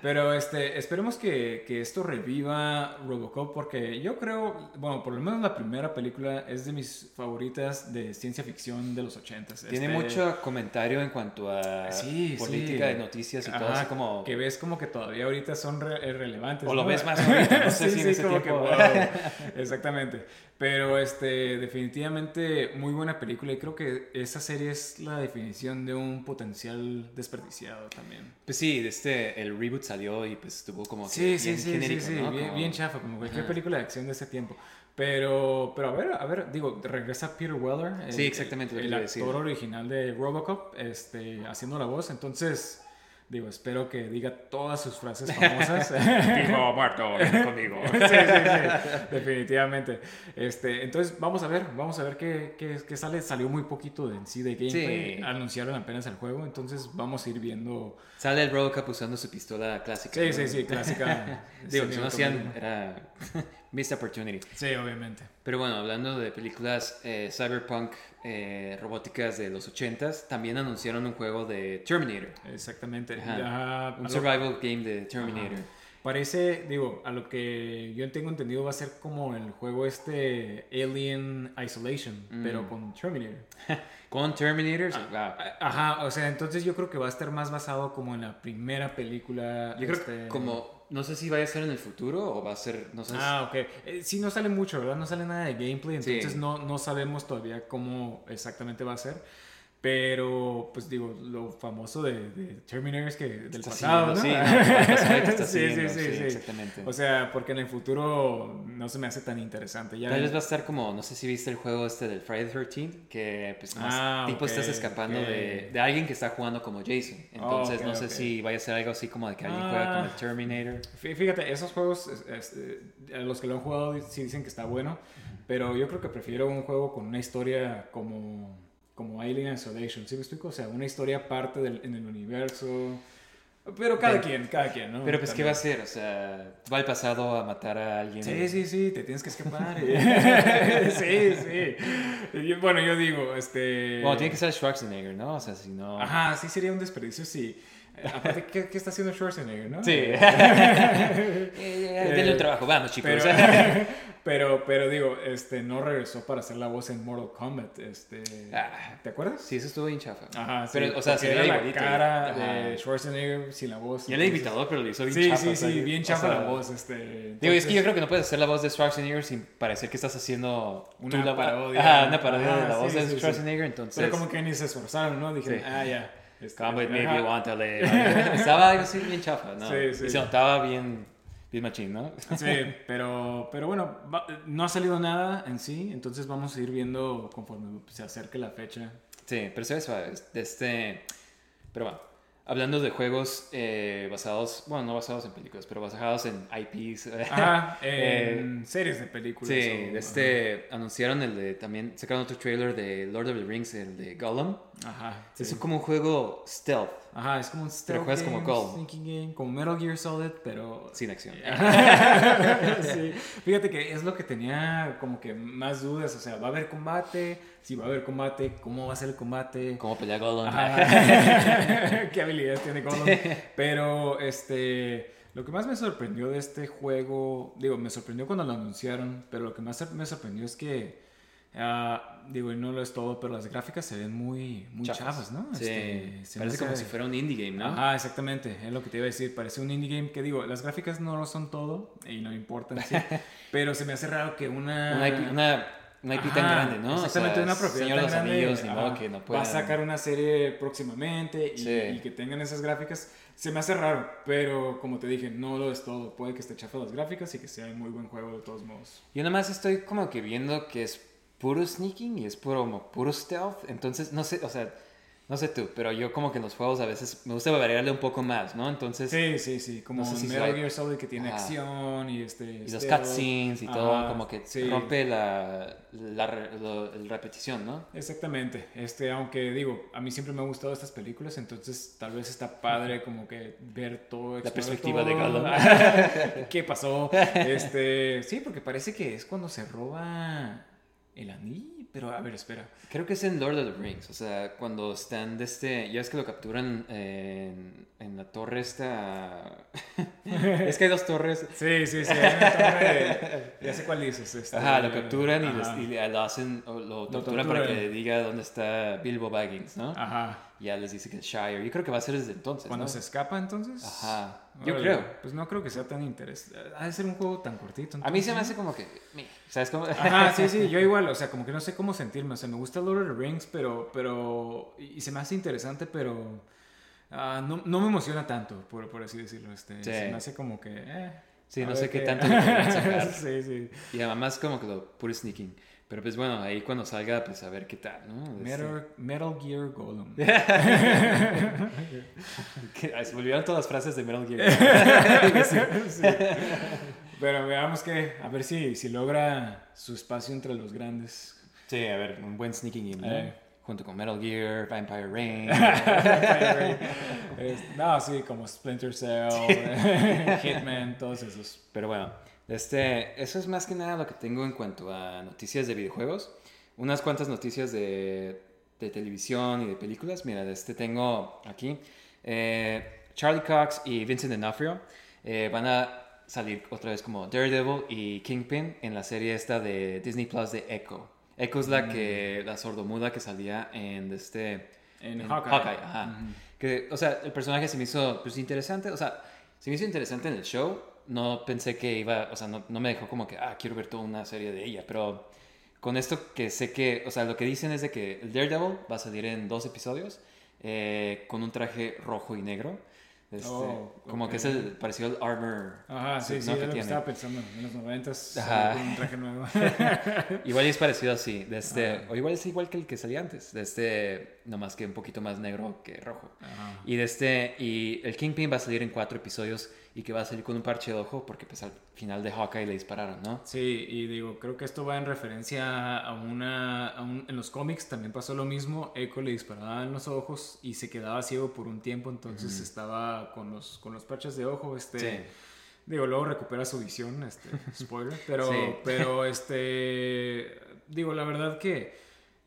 pero este, esperemos que, que esto reviva Robocop porque yo creo, bueno, por lo menos la primera película es de mis favoritas de ciencia ficción de los ochentas. Tiene Este, mucho comentario en cuanto a Sí, política sí. de noticias y todo, Ajá, así como... que ves como que todavía ahorita son re- eh, relevantes. O lo ¿no? ves más (laughs) ahorita, no sé sí, si en sí, ese como tiempo- que, wow. (laughs) Exactamente. Pero este, definitivamente muy buena película y creo que esa serie es la definición de un potencial desperdiciado también. Pues sí, este, el reboot salió y pues estuvo como que Sí, sí, bien sí, sí, genérico, sí, ¿no? bien, Como- bien chafa, como cualquier Ajá. película de acción de ese tiempo. Pero, pero a ver, a ver, digo, regresa Peter Weller, el, Sí, exactamente el, el decir. actor original de Robocop, este, haciendo la voz, entonces, digo, espero que diga todas sus frases (laughs) famosas. Dijo Marto, ven conmigo. (laughs) sí, sí, sí, definitivamente. Este, entonces, vamos a ver, vamos a ver qué, qué, qué sale. Salió muy poquito de, en sí de gameplay, Sí. anunciaron apenas el juego, entonces vamos a ir viendo. Sale el Robocop usando su pistola clásica. Sí, ¿no? sí, sí, clásica. (laughs) Digo, si no hacían, era missed opportunity. Sí, obviamente. Pero bueno, hablando de películas eh, cyberpunk eh, robóticas de los 80s, también anunciaron un juego de Terminator. Exactamente. Ajá. Un lo- survival game de Terminator. Ajá. Parece, digo, a lo que yo tengo entendido va a ser como el juego este Alien Isolation, Mm. pero con Terminator. (laughs) Con Terminator, Ah, wow. Ajá, o sea, entonces yo creo que va a estar más basado como en la primera película. Yo creo este- que como, no sé si vaya a ser en el futuro o va a ser, no sé. Ah, ok. Eh, sí, no sale mucho, ¿verdad? No sale nada de gameplay, Sí. entonces no, no sabemos todavía cómo exactamente va a ser. Pero, pues digo, lo famoso de, de Terminator es que del Está pasado, ¿no? sí, no, (laughs) está sí, siguiendo, sí, sí, sí, sí. exactamente. O sea, porque en el futuro no se me hace tan interesante. Ya Tal vez va a estar como, no sé si viste el juego este del Friday the 13th, que pues más Ah, tipo estás escapando ok. de, de alguien que está jugando como Jason. Entonces ok, no sé si vaya a ser algo así como de que alguien juega como Ah. el Terminator. Fí- Fíjate, esos juegos, eh, a los que lo han jugado sí dicen que está bueno, pero yo creo que prefiero un juego con una historia como, como Alien Isolation, ¿sí me explico? O sea, una historia aparte del, en el universo, pero cada De- quien, cada quien, ¿no? Pero pues, ¿qué va a También. hacer? O sea, va al pasado a matar a alguien. Sí, sí, sí, te tienes que escapar. (laughs) (laughs) sí, sí. Y, bueno, yo digo, este... Bueno, tiene que ser Schwarzenegger, ¿no? O sea, si no... Ajá, sí sería un desperdicio si... Aparte, ¿qué, qué está haciendo Schwarzenegger, no? Sí. (laughs) Eh, Eh, denle un trabajo, vamos chicos. Pero, pero, pero digo, este, no regresó para hacer la voz en Mortal Kombat, este, Ah. ¿te acuerdas? sí, eso estuvo bien chafa. Ajá, sí, Pero, o sea, se era la igualito. cara de Schwarzenegger sin la voz. He entonces- invitado, pero lo hizo bien Sí, chafa. sí, o sí, que- bien o chafa sea, la voz, este. Digo, es entonces- que yo creo que no puedes hacer la voz de Schwarzenegger sin parecer que estás haciendo Una la parodia. Ajá, una parodia de la sí, voz sí, de sí. Schwarzenegger, entonces. Pero como que ni se esforzaron, ¿no? Dijeron, Sí. ah, ya. este, want to live. Estaba algo así bien chafa, ¿no? Sí, sí. Y se notaba bien, bien machín, ¿no? (laughs) Sí, pero, pero bueno, va- no ha salido nada en sí, entonces vamos a ir viendo conforme se acerque la fecha. Sí, pero se ve suave. de Este... Pero bueno, hablando de juegos eh, basados, bueno, no basados en películas, pero basados en IPs. (laughs) Ajá, Eh, en series de películas. Sí, o- este, anunciaron el de, también sacaron otro trailer de Lord of the Rings, el de Gollum. Ajá. sí. Es como un juego stealth, Ajá, es como un stealth juegas como sneaking game, como Metal Gear Solid, pero... sin acción. (laughs) sí. Fíjate que es lo que tenía como que más dudas, o sea, ¿va a haber combate? Si va a haber combate, ¿cómo va a ser el combate? ¿Cómo pelea? Ajá. (laughs) ¿Qué habilidades tiene Gollum? Pero, este... Lo que más me sorprendió de este juego, digo, me sorprendió cuando lo anunciaron, pero lo que más me sorprendió es que, ah, digo, y no lo es todo, pero las gráficas se ven muy, muy chavas, ¿no? Sí, Este, se parece como si fuera un indie game, ¿no? Ajá, exactamente, es lo que te iba a decir. Parece un indie game que digo, las gráficas no lo son todo y no importan, sí, (laughs) pero se me hace raro que una... Una, IP una una IP tan Ajá, grande, ¿no? Exactamente, o sea, una propiedad tan los grande, Anillos, ni modo que no Va puedan... a sacar una serie próximamente y, Sí. y que tengan esas gráficas. Se me hace raro, pero como te dije, no lo es todo. Puede que esté chafa las gráficas y que sea un muy buen juego de todos modos. Yo nada más estoy como que viendo que es puro sneaking y es puro, como puro stealth. Entonces, no sé, o sea, no sé tú, pero yo como que en los juegos a veces me gusta variarle un poco más, ¿no? Entonces, Sí, sí, sí, como No sé si Metal Gear Solid que tiene Ajá. acción y este... y los stealth. cutscenes y todo, Ajá, como que sí. rompe la, la, lo- la repetición, ¿no? Exactamente, este, aunque digo, a mí siempre me han gustado estas películas, entonces tal vez está padre como que ver todo, explorar perspectiva de todo. Gollum. (laughs) ¿Qué pasó? (laughs) Este, sí, porque parece que es cuando se roba el anillo, pero a ver, espera. Creo que es en Lord of the Rings, o sea, cuando están de este, ya es que lo capturan en, en la torre esta... (laughs) es que hay dos torres. Sí, sí, sí, hay una torre- ya sé cuál dices. este, Ajá, lo capturan y, les- y le- lo hacen, o lo torturan para que diga dónde está Bilbo Baggins, ¿no? Ajá. Ya les dice que es Shire. Yo creo que va a ser desde entonces, Cuando ¿no? se escapa entonces. Ajá. Yo Órale, creo. Pues no creo que sea tan interesante. Ha de ser un juego tan cortito. A mí se me hace como que... meh, ¿Sabes cómo? Ajá, sí, sí, (laughs) yo igual, o sea, como que no sé cómo sentirme, o sea, me gusta Lord of the Rings, pero, pero, y se me hace interesante, pero ah, no, no me emociona tanto, por, por así decirlo, este, Sí. se me hace como que, eh, Sí, no sé qué qué- tanto (laughs) sí, sí. Y además como que lo puro sneaking. Pero pues bueno, ahí cuando salga, pues a ver qué tal, ¿no? Este- Metal, Metal Gear Golem. (laughs) se me olvidaron todas las frases de Metal Gear. (laughs) Sí. Pero veamos que, a ver si, si logra su espacio entre los grandes. sí, a ver, un buen sneaking game, ¿no? Eh. Junto con Metal Gear, Vampire Rain. (laughs) Es- no, sí, como Splinter Cell, Hitman, todos esos. Pero bueno, este, eso es más que nada lo que tengo en cuanto a noticias de videojuegos. Unas cuantas noticias de, de televisión y de películas. Mira, este tengo aquí. Eh, Charlie Cox y Vincent D'Onofrio eh, van a salir otra vez como Daredevil y Kingpin en la serie esta de Disney Plus de Echo. Echo es la que la sordomuda que salía en este En en Hawkeye. ajá. Ujú. Que, o sea, el personaje se me hizo pues interesante, o sea, se me hizo interesante en el show. No pensé que iba, o sea, no, no me dejó como que, ah, quiero ver toda una serie de ella, pero con esto que sé que, o sea, lo que dicen es de que el Daredevil va a salir en dos episodios eh, con un traje rojo y negro. Este, Oh, como que es el parecido al armor. Ajá, sí, sí, ¿no? es que lo que tiene. estaba pensando. En los noventas, Ajá. salió con un traje nuevo. (laughs) Igual es parecido así, de este, o igual es igual que el que salía antes, de este, nomás que un poquito más negro que rojo. Ajá. Y de este, y el Kingpin va a salir en cuatro episodios y que va a salir con un parche de ojo porque pues al final de Hawkeye le dispararon, ¿no? Sí, y digo, creo que esto va en referencia a una... a un- en los cómics también pasó lo mismo. Echo le disparaba en los ojos y se quedaba ciego por un tiempo, entonces estaba con los, con los parches de ojo, este... Sí. Digo, luego recupera su visión, este, spoiler, (laughs) pero, Sí. pero este, digo, la verdad que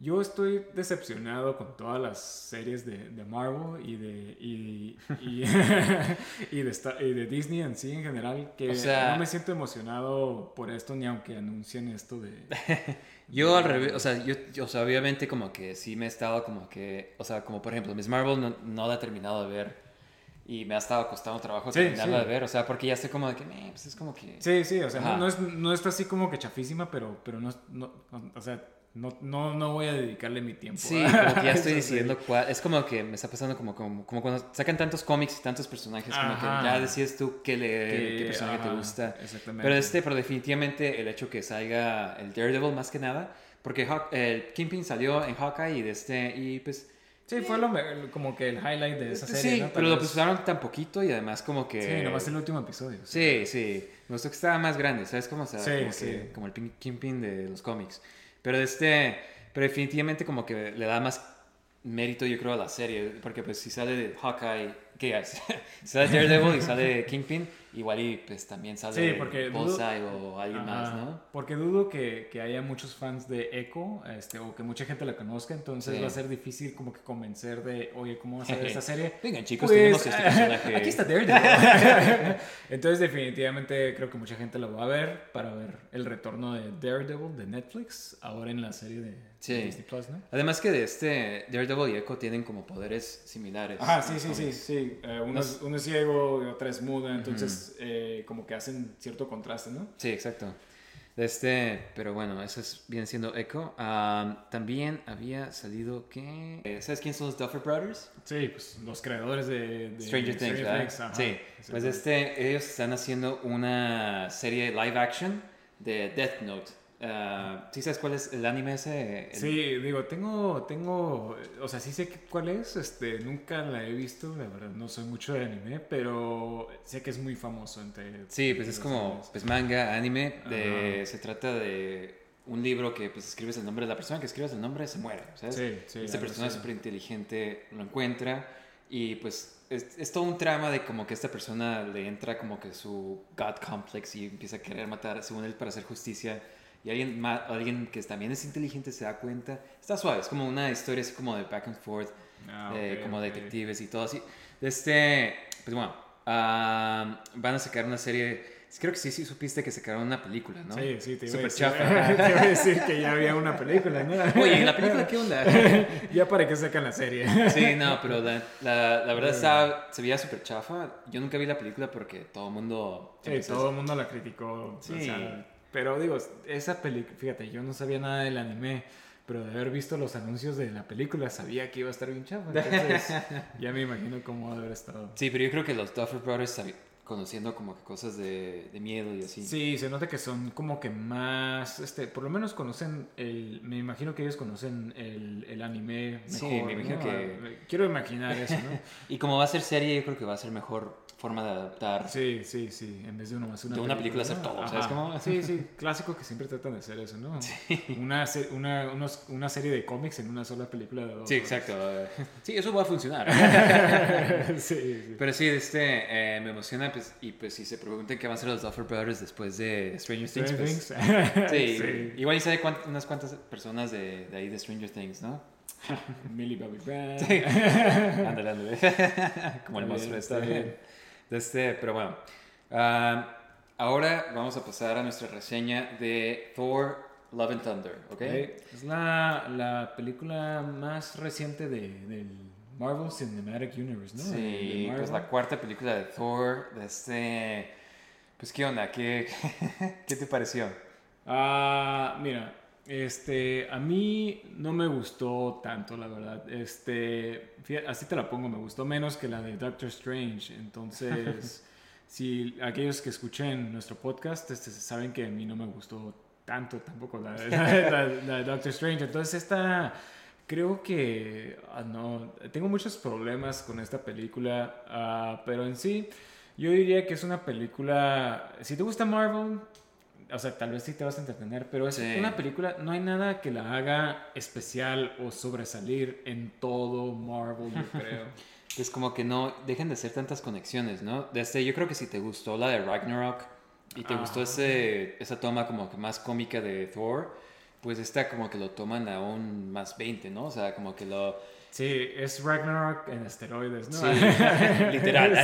yo estoy decepcionado con todas las series de, de Marvel y de, y, y, (laughs) y de, Star- y de Disney en sí en general, que O sea- no me siento emocionado por esto ni aunque anuncien esto de... (laughs) Yo al revés, o sea, yo, yo, o sea, obviamente como que sí me he estado como que, o sea, como por ejemplo, Miss Marvel no, no la he terminado de ver y me ha estado costando trabajo Sí, terminarla sí. de ver, o sea, porque ya estoy como de que, "Meh, pues es como que... Sí, sí, o sea, no, es, no está así como que chafísima, pero, pero no, no, o sea, no, no, no voy a dedicarle mi tiempo. Sí, como que ya (laughs) estoy sí. decidiendo cuál. Es como que me está pasando como, como, como cuando sacan tantos cómics y tantos personajes, como Ajá. que ya decides tú qué leer, Que- qué personaje te ajá, gusta. Exactamente. Pero este, pero definitivamente el hecho que salga el Daredevil más que nada, porque Hawk- el Kingpin salió en Hawkeye y de este, y pues. Sí, fue lo como que el highlight de esa serie, sí, ¿no? Pero lo usaron tan poquito y además como que. Sí, nomás el último episodio. Sí, sí. Me gustó que estaba más grande, ¿sabes cómo? O sea, Sí, como, sí. que- como el Pin- Kingpin de los cómics. Pero este, pero definitivamente como que le da más mérito yo creo a la serie, porque pues si sale de Hawkeye, si (laughs) sale Daredevil y sale Kingpin, igual y pues también sale Sí, porque dudo- o alguien más, ¿no? Porque dudo que, que haya muchos fans de Echo, este, o que mucha gente la conozca, entonces Sí. va a ser difícil como que convencer de, oye, ¿cómo va a ser esta (laughs) serie? Vengan chicos, Pues, tenemos este (laughs) personaje. Aquí está Daredevil. Entonces, definitivamente creo que mucha gente lo va a ver para ver el retorno de Daredevil de Netflix, ahora en la serie de, Sí. Disney Plus, ¿no? Además que de este Daredevil y Echo tienen como poderes similares. Ajá, sí, sí, sí, cómics. Sí. Eh, uno, es, uno es ciego y otra es muda, entonces eh, como que hacen cierto contraste, ¿no? Sí, exacto. Este, pero bueno, eso es, viene siendo Echo. Ah, también había salido que... eh, ¿Sabes quién son los Duffer Brothers? Sí, pues los creadores de, de Stranger Things, ¿verdad? ajá. sí. Pues este, ellos están haciendo una serie live action de Death Note. Ah, ¿Sí sabes cuál es el anime ese? El- Sí, digo, tengo, tengo, o sea, sí sé cuál es, este, nunca la he visto, la verdad, no soy mucho de anime, pero sé que es muy famoso entre... Sí, pues es como animes. pues manga, anime. De, Ajá. se trata de un libro que pues escribes el nombre de la persona que escribes el nombre se muere, ¿sabes? Sí, sí, Esta persona así. súper inteligente lo encuentra y pues es, es todo un trama de como que esta persona le entra como que su God complex y empieza a querer matar según él para hacer justicia y alguien, ma- alguien que también es inteligente se da cuenta. Está suave, es como una historia así como de back and forth, Ah, de ok, como ok. detectives y todo así. Este, pues bueno, ah, van a sacar una serie, creo que sí, sí supiste que sacaron una película, ¿no? Sí, sí, te iba, a decir, chafa. (laughs) te iba a decir que ya había una película, ¿no? Oye, ¿y la película qué onda? (laughs) ya para que sacan la serie. (laughs) Sí, no, pero la, la, la verdad estaba, se veía súper chafa. Yo nunca vi la película porque todo el mundo... Sí, empezó todo el mundo la criticó. o Sí. sea, pero digo, esa película, fíjate, yo no sabía nada del anime, pero de haber visto los anuncios de la película sabía que iba a estar bien chafa. Entonces, (laughs) ya me imagino cómo a haber estado. Sí, pero yo creo que los Duffer Brothers conociendo como que cosas de, de miedo y así. Sí, se nota que son como que más, este, por lo menos conocen el, me imagino que ellos conocen el, el anime mejor. Sí, me imagino ¿no? que- Quiero imaginar eso, ¿no? (laughs) Y como va a ser serie, yo creo que va a ser mejor forma de adaptar. Sí, sí, sí, en vez de una más una De una película hacer todo. ¿sabes cómo? Sí, sí, (laughs) clásico que siempre tratan de hacer eso, ¿no? Una, se- una, unos- una serie de cómics en una sola película de dos Sí, horas. exacto. (laughs) Sí, eso va a funcionar. sí, sí. Pero sí, este, eh, me emociona pues, y pues si se preguntan qué van a ser los Duffer Brothers después de Stranger Things, Stranger pues, Things. sí, (laughs) Sí. igual y sabe unas cuantas personas de, de ahí de Stranger Things, ¿no? (laughs) Millie Bobby Brown. (laughs) Ándale, ándale. Como el monstruo bien, está bien. De este, pero bueno. Ah, ahora vamos a pasar a nuestra reseña de Thor Love and Thunder, ¿ok? Ok, Es la, la película más reciente de, del Marvel Cinematic Universe, ¿no? Sí, pues la cuarta película de Thor, de este... Pues, ¿qué onda? ¿Qué, (laughs) qué te pareció? Ah, mira, este, a mí no me gustó tanto, la verdad. Este, así te la pongo, me gustó menos que la de Doctor Strange. Entonces, (laughs) si aquellos que escuchen nuestro podcast este, saben que a mí no me gustó tanto tampoco la, (laughs) la- la- la de Doctor Strange. Entonces, esta, creo que, ah, no, tengo muchos problemas con esta película, ah, pero en sí, yo diría que es una película, si te gusta Marvel, o sea, tal vez sí te vas a entretener, pero es Sí. una película, no hay nada que la haga especial o sobresalir en todo Marvel, yo (laughs) creo. Es como que no dejen de hacer tantas conexiones, ¿no? Desde, yo creo que si te gustó la de Ragnarok y te gustó ese, esa toma como que más cómica de Thor, pues esta como que lo toman aún más 20, ¿no? O sea, como que lo... Sí, es Ragnarok en esteroides, ¿no? Sí, (laughs) literal.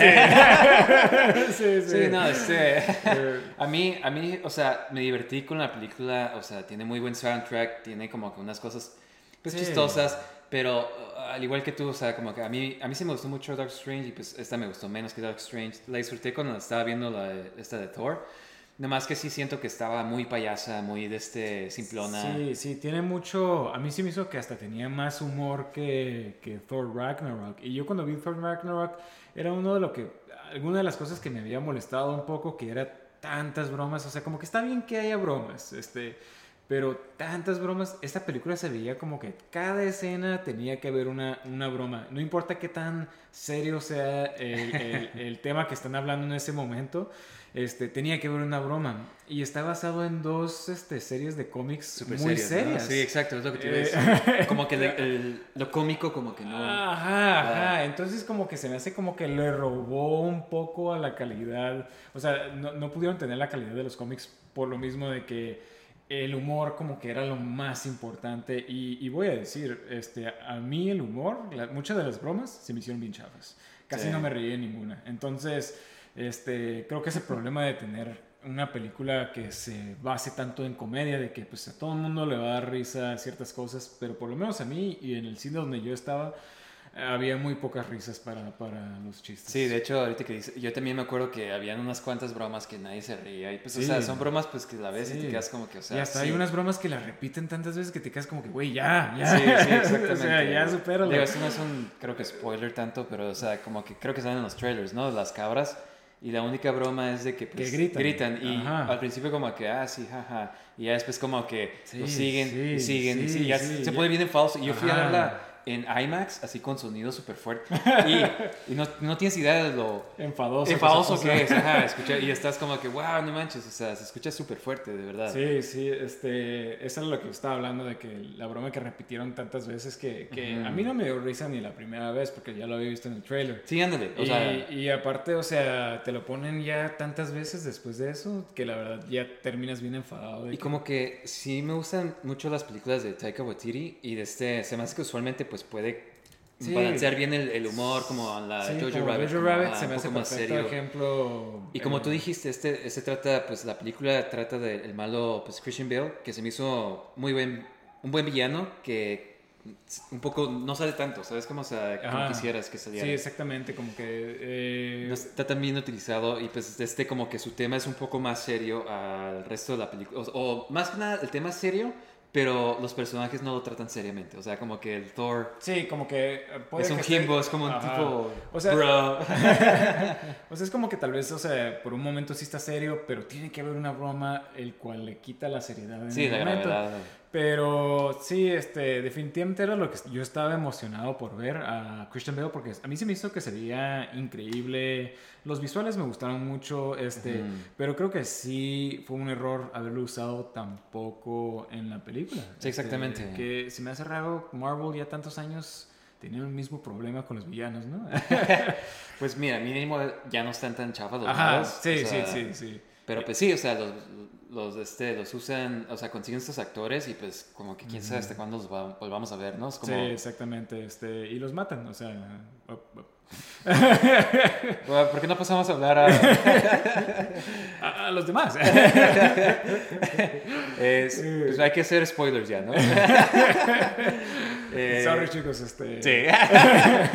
Sí, (laughs) sí, sí. Sí, no, este... Eh, A mí, a mí, o sea, me divertí con la película, o sea, tiene muy buen soundtrack, tiene como que unas cosas pues Sí. chistosas, pero uh, al igual que tú, o sea, como que a mí, a mí sí me gustó mucho Doctor Strange y pues esta me gustó menos que Doctor Strange. La disfruté cuando estaba viendo la, esta de Thor, nomás que sí siento que estaba muy payasa, muy de este simplona. Sí, sí, tiene mucho. A mí sí me hizo que hasta tenía más humor que, que Thor Ragnarok. Y yo cuando vi Thor Ragnarok era uno de lo que. Alguna de las cosas que me había molestado un poco, que era tantas bromas. O sea, como que está bien que haya bromas, este. Pero tantas bromas. Esta película se veía como que cada escena tenía que haber una, una broma. No importa qué tan serio sea el, el- (laughs) el tema que están hablando en ese momento. Este, tenía que haber una broma. Y está basado en dos este, series de cómics Súper muy serias, ¿no? Sí, exacto, es lo que te iba a Eh, decir. (laughs) Como que el- lo cómico como que no... Ajá, ajá. Entonces como que se me hace como que le robó un poco a la calidad. O sea, no, no pudieron tener la calidad de los cómics por lo mismo de que el humor como que era lo más importante. Y, y voy a decir, este, a mí el humor, la- muchas de las bromas se me hicieron bien chafas. Casi Sí. no me reí de ninguna. Entonces, este, creo que ese problema de tener una película que se base tanto en comedia, de que pues a todo el mundo le va a dar risa ciertas cosas, pero por lo menos a mí y en el cine donde yo estaba, había muy pocas risas para, para los chistes. Sí, de hecho, ahorita que dice, yo también me acuerdo que habían unas cuantas bromas que nadie se reía. Y pues, o Sí. sea, son bromas pues que la ves y Sí. te quedas como que, o sea. y hasta sí. hay unas bromas que las repiten tantas veces que te quedas como que, güey, ya, ya. Sí, sí, exactamente. (laughs) o sea, ya supéralo. Digo, esto no es un, creo que spoiler tanto, pero, o sea, como que creo que salen en los trailers, ¿no? Las cabras. Y la única broma es de que, pues, Que gritan. Y Ajá. al principio como que, ah, sí, jaja. Y ya después como que lo siguen sí, y siguen y ya se pone bien en falso. Y yo fui a verla en IMAX, así con sonido súper fuerte. (laughs) Y, y no, no tienes idea de lo Enfadoso. enfadoso que puso. es. Ajá, (laughs) escucha, y estás como que, wow, no manches. O sea, se escucha súper fuerte, de verdad. Sí, sí, este, eso es lo que estaba hablando, de que la broma que repitieron tantas veces que, que Ujú. a mí no me dio risa ni la primera vez porque ya lo había visto en el trailer. Sí, ándale. O y, sea, y aparte, o sea, te lo ponen ya tantas veces después de eso que la verdad ya terminas bien enfadado. de Y que- como que sí me gustan mucho las películas de Taika Waititi y de este, se me hace que usualmente pues puede Sí. balancear bien el, el humor como la Sí, Jojo Rabbit. Jojo Rabbit se me hace más serio. ejemplo. Y como eh, tú dijiste, este, este trata, pues la película trata del malo pues Christian Bale, que se me hizo muy buen, un buen villano que un poco no sale tanto, ¿sabes? Como, o sea, como quisieras que saliera. Sí, exactamente, como que... eh, No está tan bien utilizado y pues este como que su tema es un poco más serio al resto de la película. O, o más que nada el tema es serio, pero los personajes no lo tratan seriamente. O sea, como que el Thor sí, como que... eh, puede es un que esté- es como un Ajá. tipo... O sea- bro. (laughs) O sea, es como que tal vez, o sea, por un momento sí está serio, pero tiene que haber una broma el cual le quita la seriedad en Sí, el la momento. gravedad. Pero sí, este, definitivamente era lo que yo estaba emocionado por ver a Christian Bale porque a mí se me hizo que se veía increíble. Los visuales me gustaron mucho, este, pero creo que sí fue un error haberlo usado tan poco en la película. Sí, exactamente. Este, que se me hace raro, Marvel ya tantos años tenía el mismo problema con los villanos, ¿no? (laughs) Pues mira, mínimo ya no están tan chafas los Ajá, sí, o sea, sí, sí, sí. Pero pues sí, o sea, los, los, este, los usan, o sea, consiguen estos actores y pues como que quién sabe hasta cuándo los va- volvamos a ver, ¿no? Es como... Sí, exactamente, este, y los matan, o sea, op- op- (laughs) Bueno, ¿Por qué no pasamos a hablar a... (laughs) a, a los demás. (laughs) Es- pues hay que hacer spoilers ya, ¿no? Eh, Sorry chicos, este... Sí.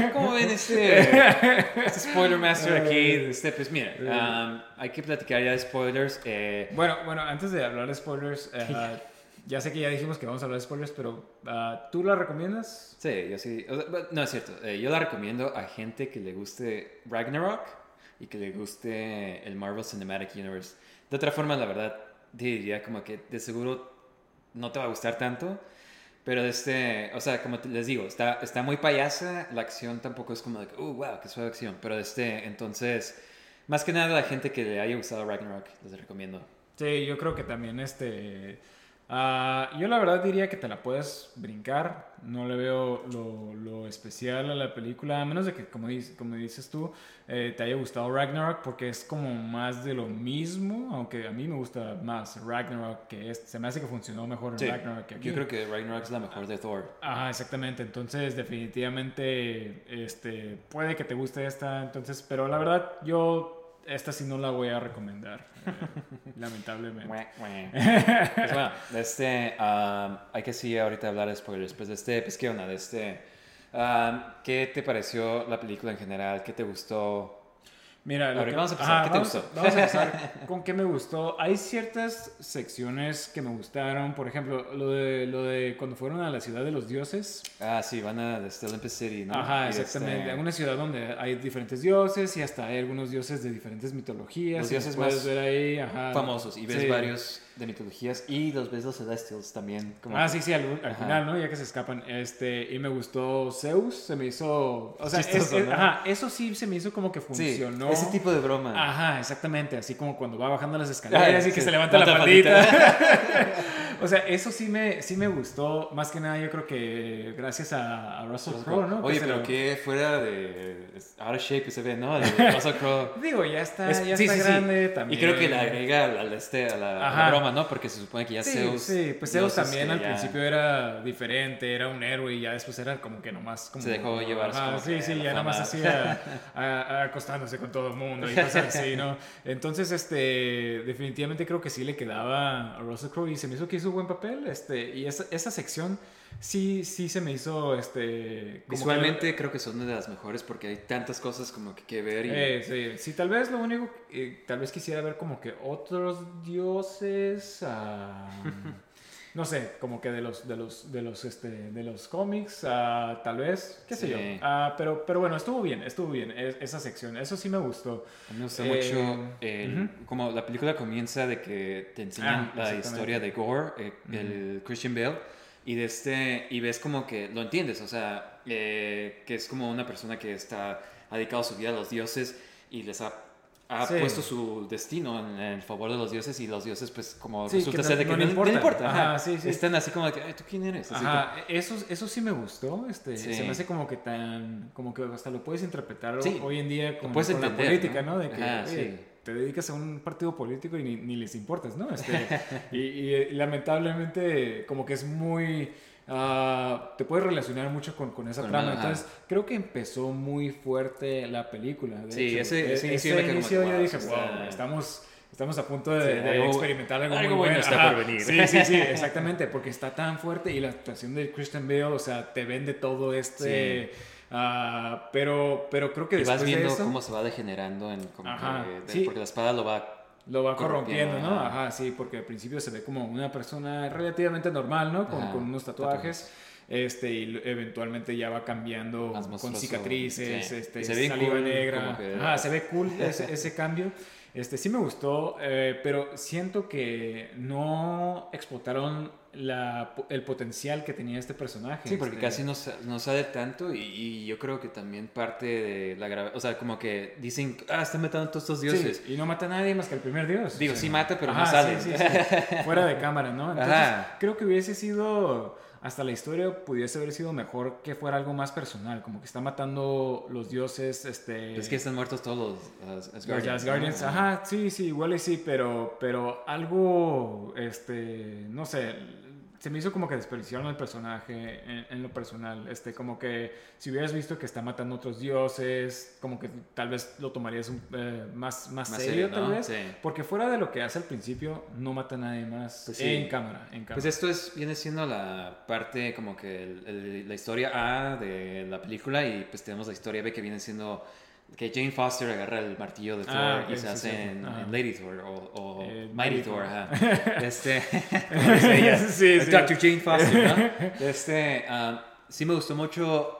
(laughs) ¿Cómo ven este, (laughs) este spoiler master aquí? Este, pues mira, um, hay que platicar ya de spoilers. eh, Bueno, bueno, antes de hablar de spoilers, eh, (laughs) ya sé que ya dijimos que vamos a hablar de spoilers, pero ah, ¿tú la recomiendas? sí, yo sí. o sea, no es cierto. eh, yo la recomiendo a gente que le guste Ragnarok y que le guste el Marvel Cinematic Universe. De otra forma, la verdad, diría como que de seguro no te va a gustar tanto. Pero este, o sea, como les digo, está, está muy payasa, la acción tampoco es como de que, uh, wow, qué suave acción. Pero este, entonces, más que nada la gente que le haya gustado Ragnarok, les recomiendo. Sí, yo creo que también este... ah, yo la verdad diría que te la puedes brincar, no le veo lo, lo especial a la película, a menos de que, como, dices, como dices tú, eh, te haya gustado Ragnarok, porque es como más de lo mismo, aunque a mí me gusta más Ragnarok que este, se me hace que funcionó mejor en Sí, Ragnarok que aquí. yo creo que Ragnarok es la mejor de Thor. Ajá, exactamente. Entonces, definitivamente, este, puede que te guste esta. Entonces, pero la verdad, yo esta sí no la voy a recomendar, eh, (laughs) lamentablemente. (laughs) Pues bueno, de este, um, hay que sí ahorita hablar de spoilers. Pues de este, pues qué onda, de este, um, ¿qué te pareció la película en general? ¿Qué te gustó? Mira, lo que- vamos a empezar. ¿Qué te vamos, gustó? Vamos a empezar (laughs) con qué me gustó. Hay ciertas secciones que me gustaron. Por ejemplo, lo de, lo de cuando fueron a la ciudad de los dioses. Ah, sí, van a este Olympus City, ¿no? Ajá, Y exactamente. este- Una ciudad donde hay diferentes dioses y hasta hay algunos dioses de diferentes mitologías. Los dioses puedes más ver ahí, ajá. famosos y ves Sí. varios de mitologías y los ves los Celestials también. Como Ah, sí, sí, al, al final, ¿no? Ya que se escapan. Este, y me gustó Zeus, se me hizo. O sea, Chistoso, es- ¿no? ajá, eso sí se me hizo como que Sí, funcionó. ese tipo de broma. Ajá, exactamente. Así como cuando va bajando las escaleras Ah, y que sí, se levanta la faldita. (laughs) (laughs) o sea, eso sí me, sí me gustó. Más que nada, yo creo que gracias a, a Russell Crowe, ¿no? Que Oye, pero lo- qué fuera de out of shape que se ve, ¿no? De (laughs) Russell Crowe. Digo, ya está, Es- ya sí, está grande Y también. creo que le agrega al, este, a la, a la Ajá. Broma, ¿no? Porque se supone que ya Sí, Zeus. sí, pues Zeus también al ya- principio era diferente, era un héroe y ya después era como que nomás como... Se dejó llevar, como sí, sí, ya nomás hacía (laughs) acostándose con todo el mundo y cosas así, ¿no? Entonces, este, definitivamente creo que sí le quedaba a Russell Crowe y se me hizo que hizo buen papel, este, y esa, esa sección sí, sí se me hizo, este... Visualmente creo que son de las mejores porque hay tantas cosas como que que ver y... Eh, sí, sí, tal vez lo único, eh, tal vez quisiera ver como que otros dioses, ah, no sé, como que de los, de los, de los, este, de los cómics, ah, tal vez, qué sé Sí. yo. Ah, pero, pero bueno, estuvo bien, estuvo bien es- esa sección, eso sí me gustó. A mí me gusta Eh, mucho el- como la película comienza de que te enseñan Ah, la historia de Gore, eh, el Christian Bale, y de este y ves como que lo entiendes, o sea, eh, que es como una persona que está ha dedicado su vida a los dioses y les ha, ha Sí. puesto su destino en, el favor de los dioses y los dioses pues como Sí, resulta que no- ser de que no no, le no importa. importa, ajá. Ajá, sí, sí. están así como de que, Ay, ¿tú quién eres? Así Ajá, eso, eso sí me gustó, este, se me hace como que tan, como que hasta lo puedes interpretar hoy en día con, puedes con la política, ¿no? De que. Te dedicas a un partido político y ni, ni les importas, ¿no? Este, (laughs) y, y, eh, lamentablemente como que es muy... ah, te puedes relacionar mucho con, con esa trama, ajá. entonces creo que empezó muy fuerte la película. de Sí, hecho. ese- E- ese inicio yo wow, dije, wow, está- estamos... Estamos a punto de, Sí, de algo- experimentar algo, algo muy bueno está Ajá. por venir. Sí, sí, sí, (laughs) exactamente, porque está tan fuerte y la actuación de Christian Bale, o sea, te vende todo este... ah, pero, pero creo que y vas viendo de eso cómo se va degenerando en como Ajá, que- de- sí. porque la espada lo va lo va corrompiendo, ¿no? ajá. Sí, porque al principio se ve como una persona relativamente normal, ¿no? Con, Ajá, con unos tatuajes. Este, y eventualmente ya va cambiando con cicatrices, sí. este, Y se ve saliva cool, negra. que- Ajá, se ve cool (laughs) ese, ese cambio. Este, sí me gustó, eh, pero siento que no explotaron la, el potencial que tenía este personaje. Sí, porque este. casi no, no sale tanto y, y yo creo que también parte de la gravedad, o sea, como que dicen, ah, están matando a todos estos dioses. Sí, y no mata a nadie más que al primer dios. Digo, O sea, sí mata, pero no sale. sí, sí, sí. (laughs) Fuera de cámara, ¿no? Entonces, Ajá. creo que hubiese sido, hasta la historia pudiese haber sido mejor que fuera algo más personal, como que está matando los dioses, este... Es que están muertos todos los As- Los Asgardians. ¿no? ajá, sí, sí, igual y sí, pero, pero algo, este, no sé, se me hizo como que desperdiciaron el personaje en, en lo personal, este, como que si hubieras visto que está matando otros dioses, como que tal vez lo tomarías un- eh, más, más, Más serio, serio, tal vez, Sí. porque fuera de lo que hace al principio, no mata a nadie más Pues sí. en cámara, en cámara. Pues esto es, viene siendo la parte como que el- el- la historia A de la película y pues tenemos la historia B que viene siendo que Jane Foster agarra el martillo de Thor Ah, y ok, se hace sí. en, Lady Thor o, o Eh, Mighty Thor, Thor. ajá. (laughs) Este, (laughs) Sí, sí. Dr. Jane Foster, ¿no? Este, ah, sí me gustó mucho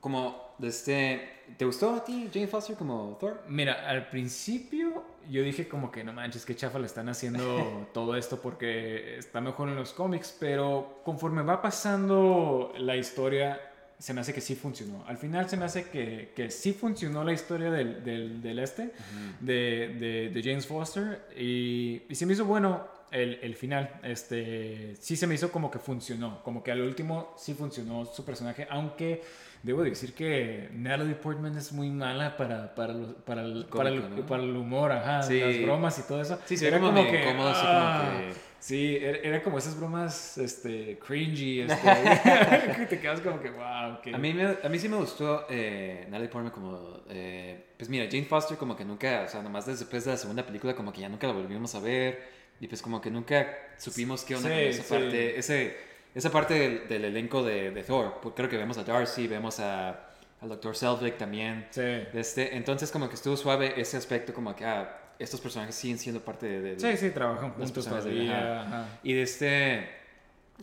como, este, ¿te gustó a ti Jane Foster como Thor? Mira, al principio yo dije como que no manches, qué chafa le están haciendo (laughs) todo esto porque está mejor en los cómics, pero conforme va pasando la historia, se me hace que sí funcionó. Al final se me hace que, que sí funcionó la historia del, del, del este, de, de, de James Foster, y, y se me hizo bueno el, el final. Este, sí se me hizo como que funcionó, como que al último sí funcionó su personaje, aunque debo decir que Natalie Portman es muy mala para, para, los- para, el, para, el, Cómico, ¿no? para el humor, ajá, Sí. las bromas y todo eso. Sí, se ve como medio incómodo, así como que- Sí, era, era como esas bromas este, cringy, (laughs) este, (laughs) que te quedas como que, wow, que... A mí, me- a mí sí me gustó eh, Natalie Portman como... eh, pues mira, Jane Foster como que nunca, o sea, nomás después de la segunda película como que ya nunca la volvimos a ver y pues como que nunca supimos qué onda Sí, con esa sí. parte, ese, esa parte del, del elenco de, de Thor. Pues creo que vemos a Darcy, vemos a, al Dr. Selvig también. Sí. Este, entonces como que estuvo suave ese aspecto como que ah, estos personajes siguen siendo parte de... de- Sí, sí, trabajan juntos todavía. Y de este.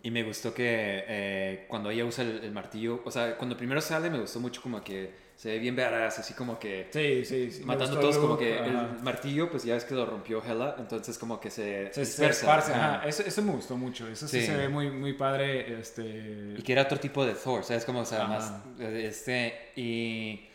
Y me gustó que eh, cuando ella usa el, el martillo, o sea, cuando primero sale me gustó mucho como que se ve bien badass, así como que Sí, sí, sí. matando todos, como que ajá. el martillo, pues ya es que lo rompió Hela, entonces como que se, Se, se dispersa, esparce, ajá. ajá. Eso, eso me gustó mucho. Eso sí, Sí. se ve muy, muy padre. Este... Y que era otro tipo de Thor, ¿sabes? Como, o sea, más, este, y...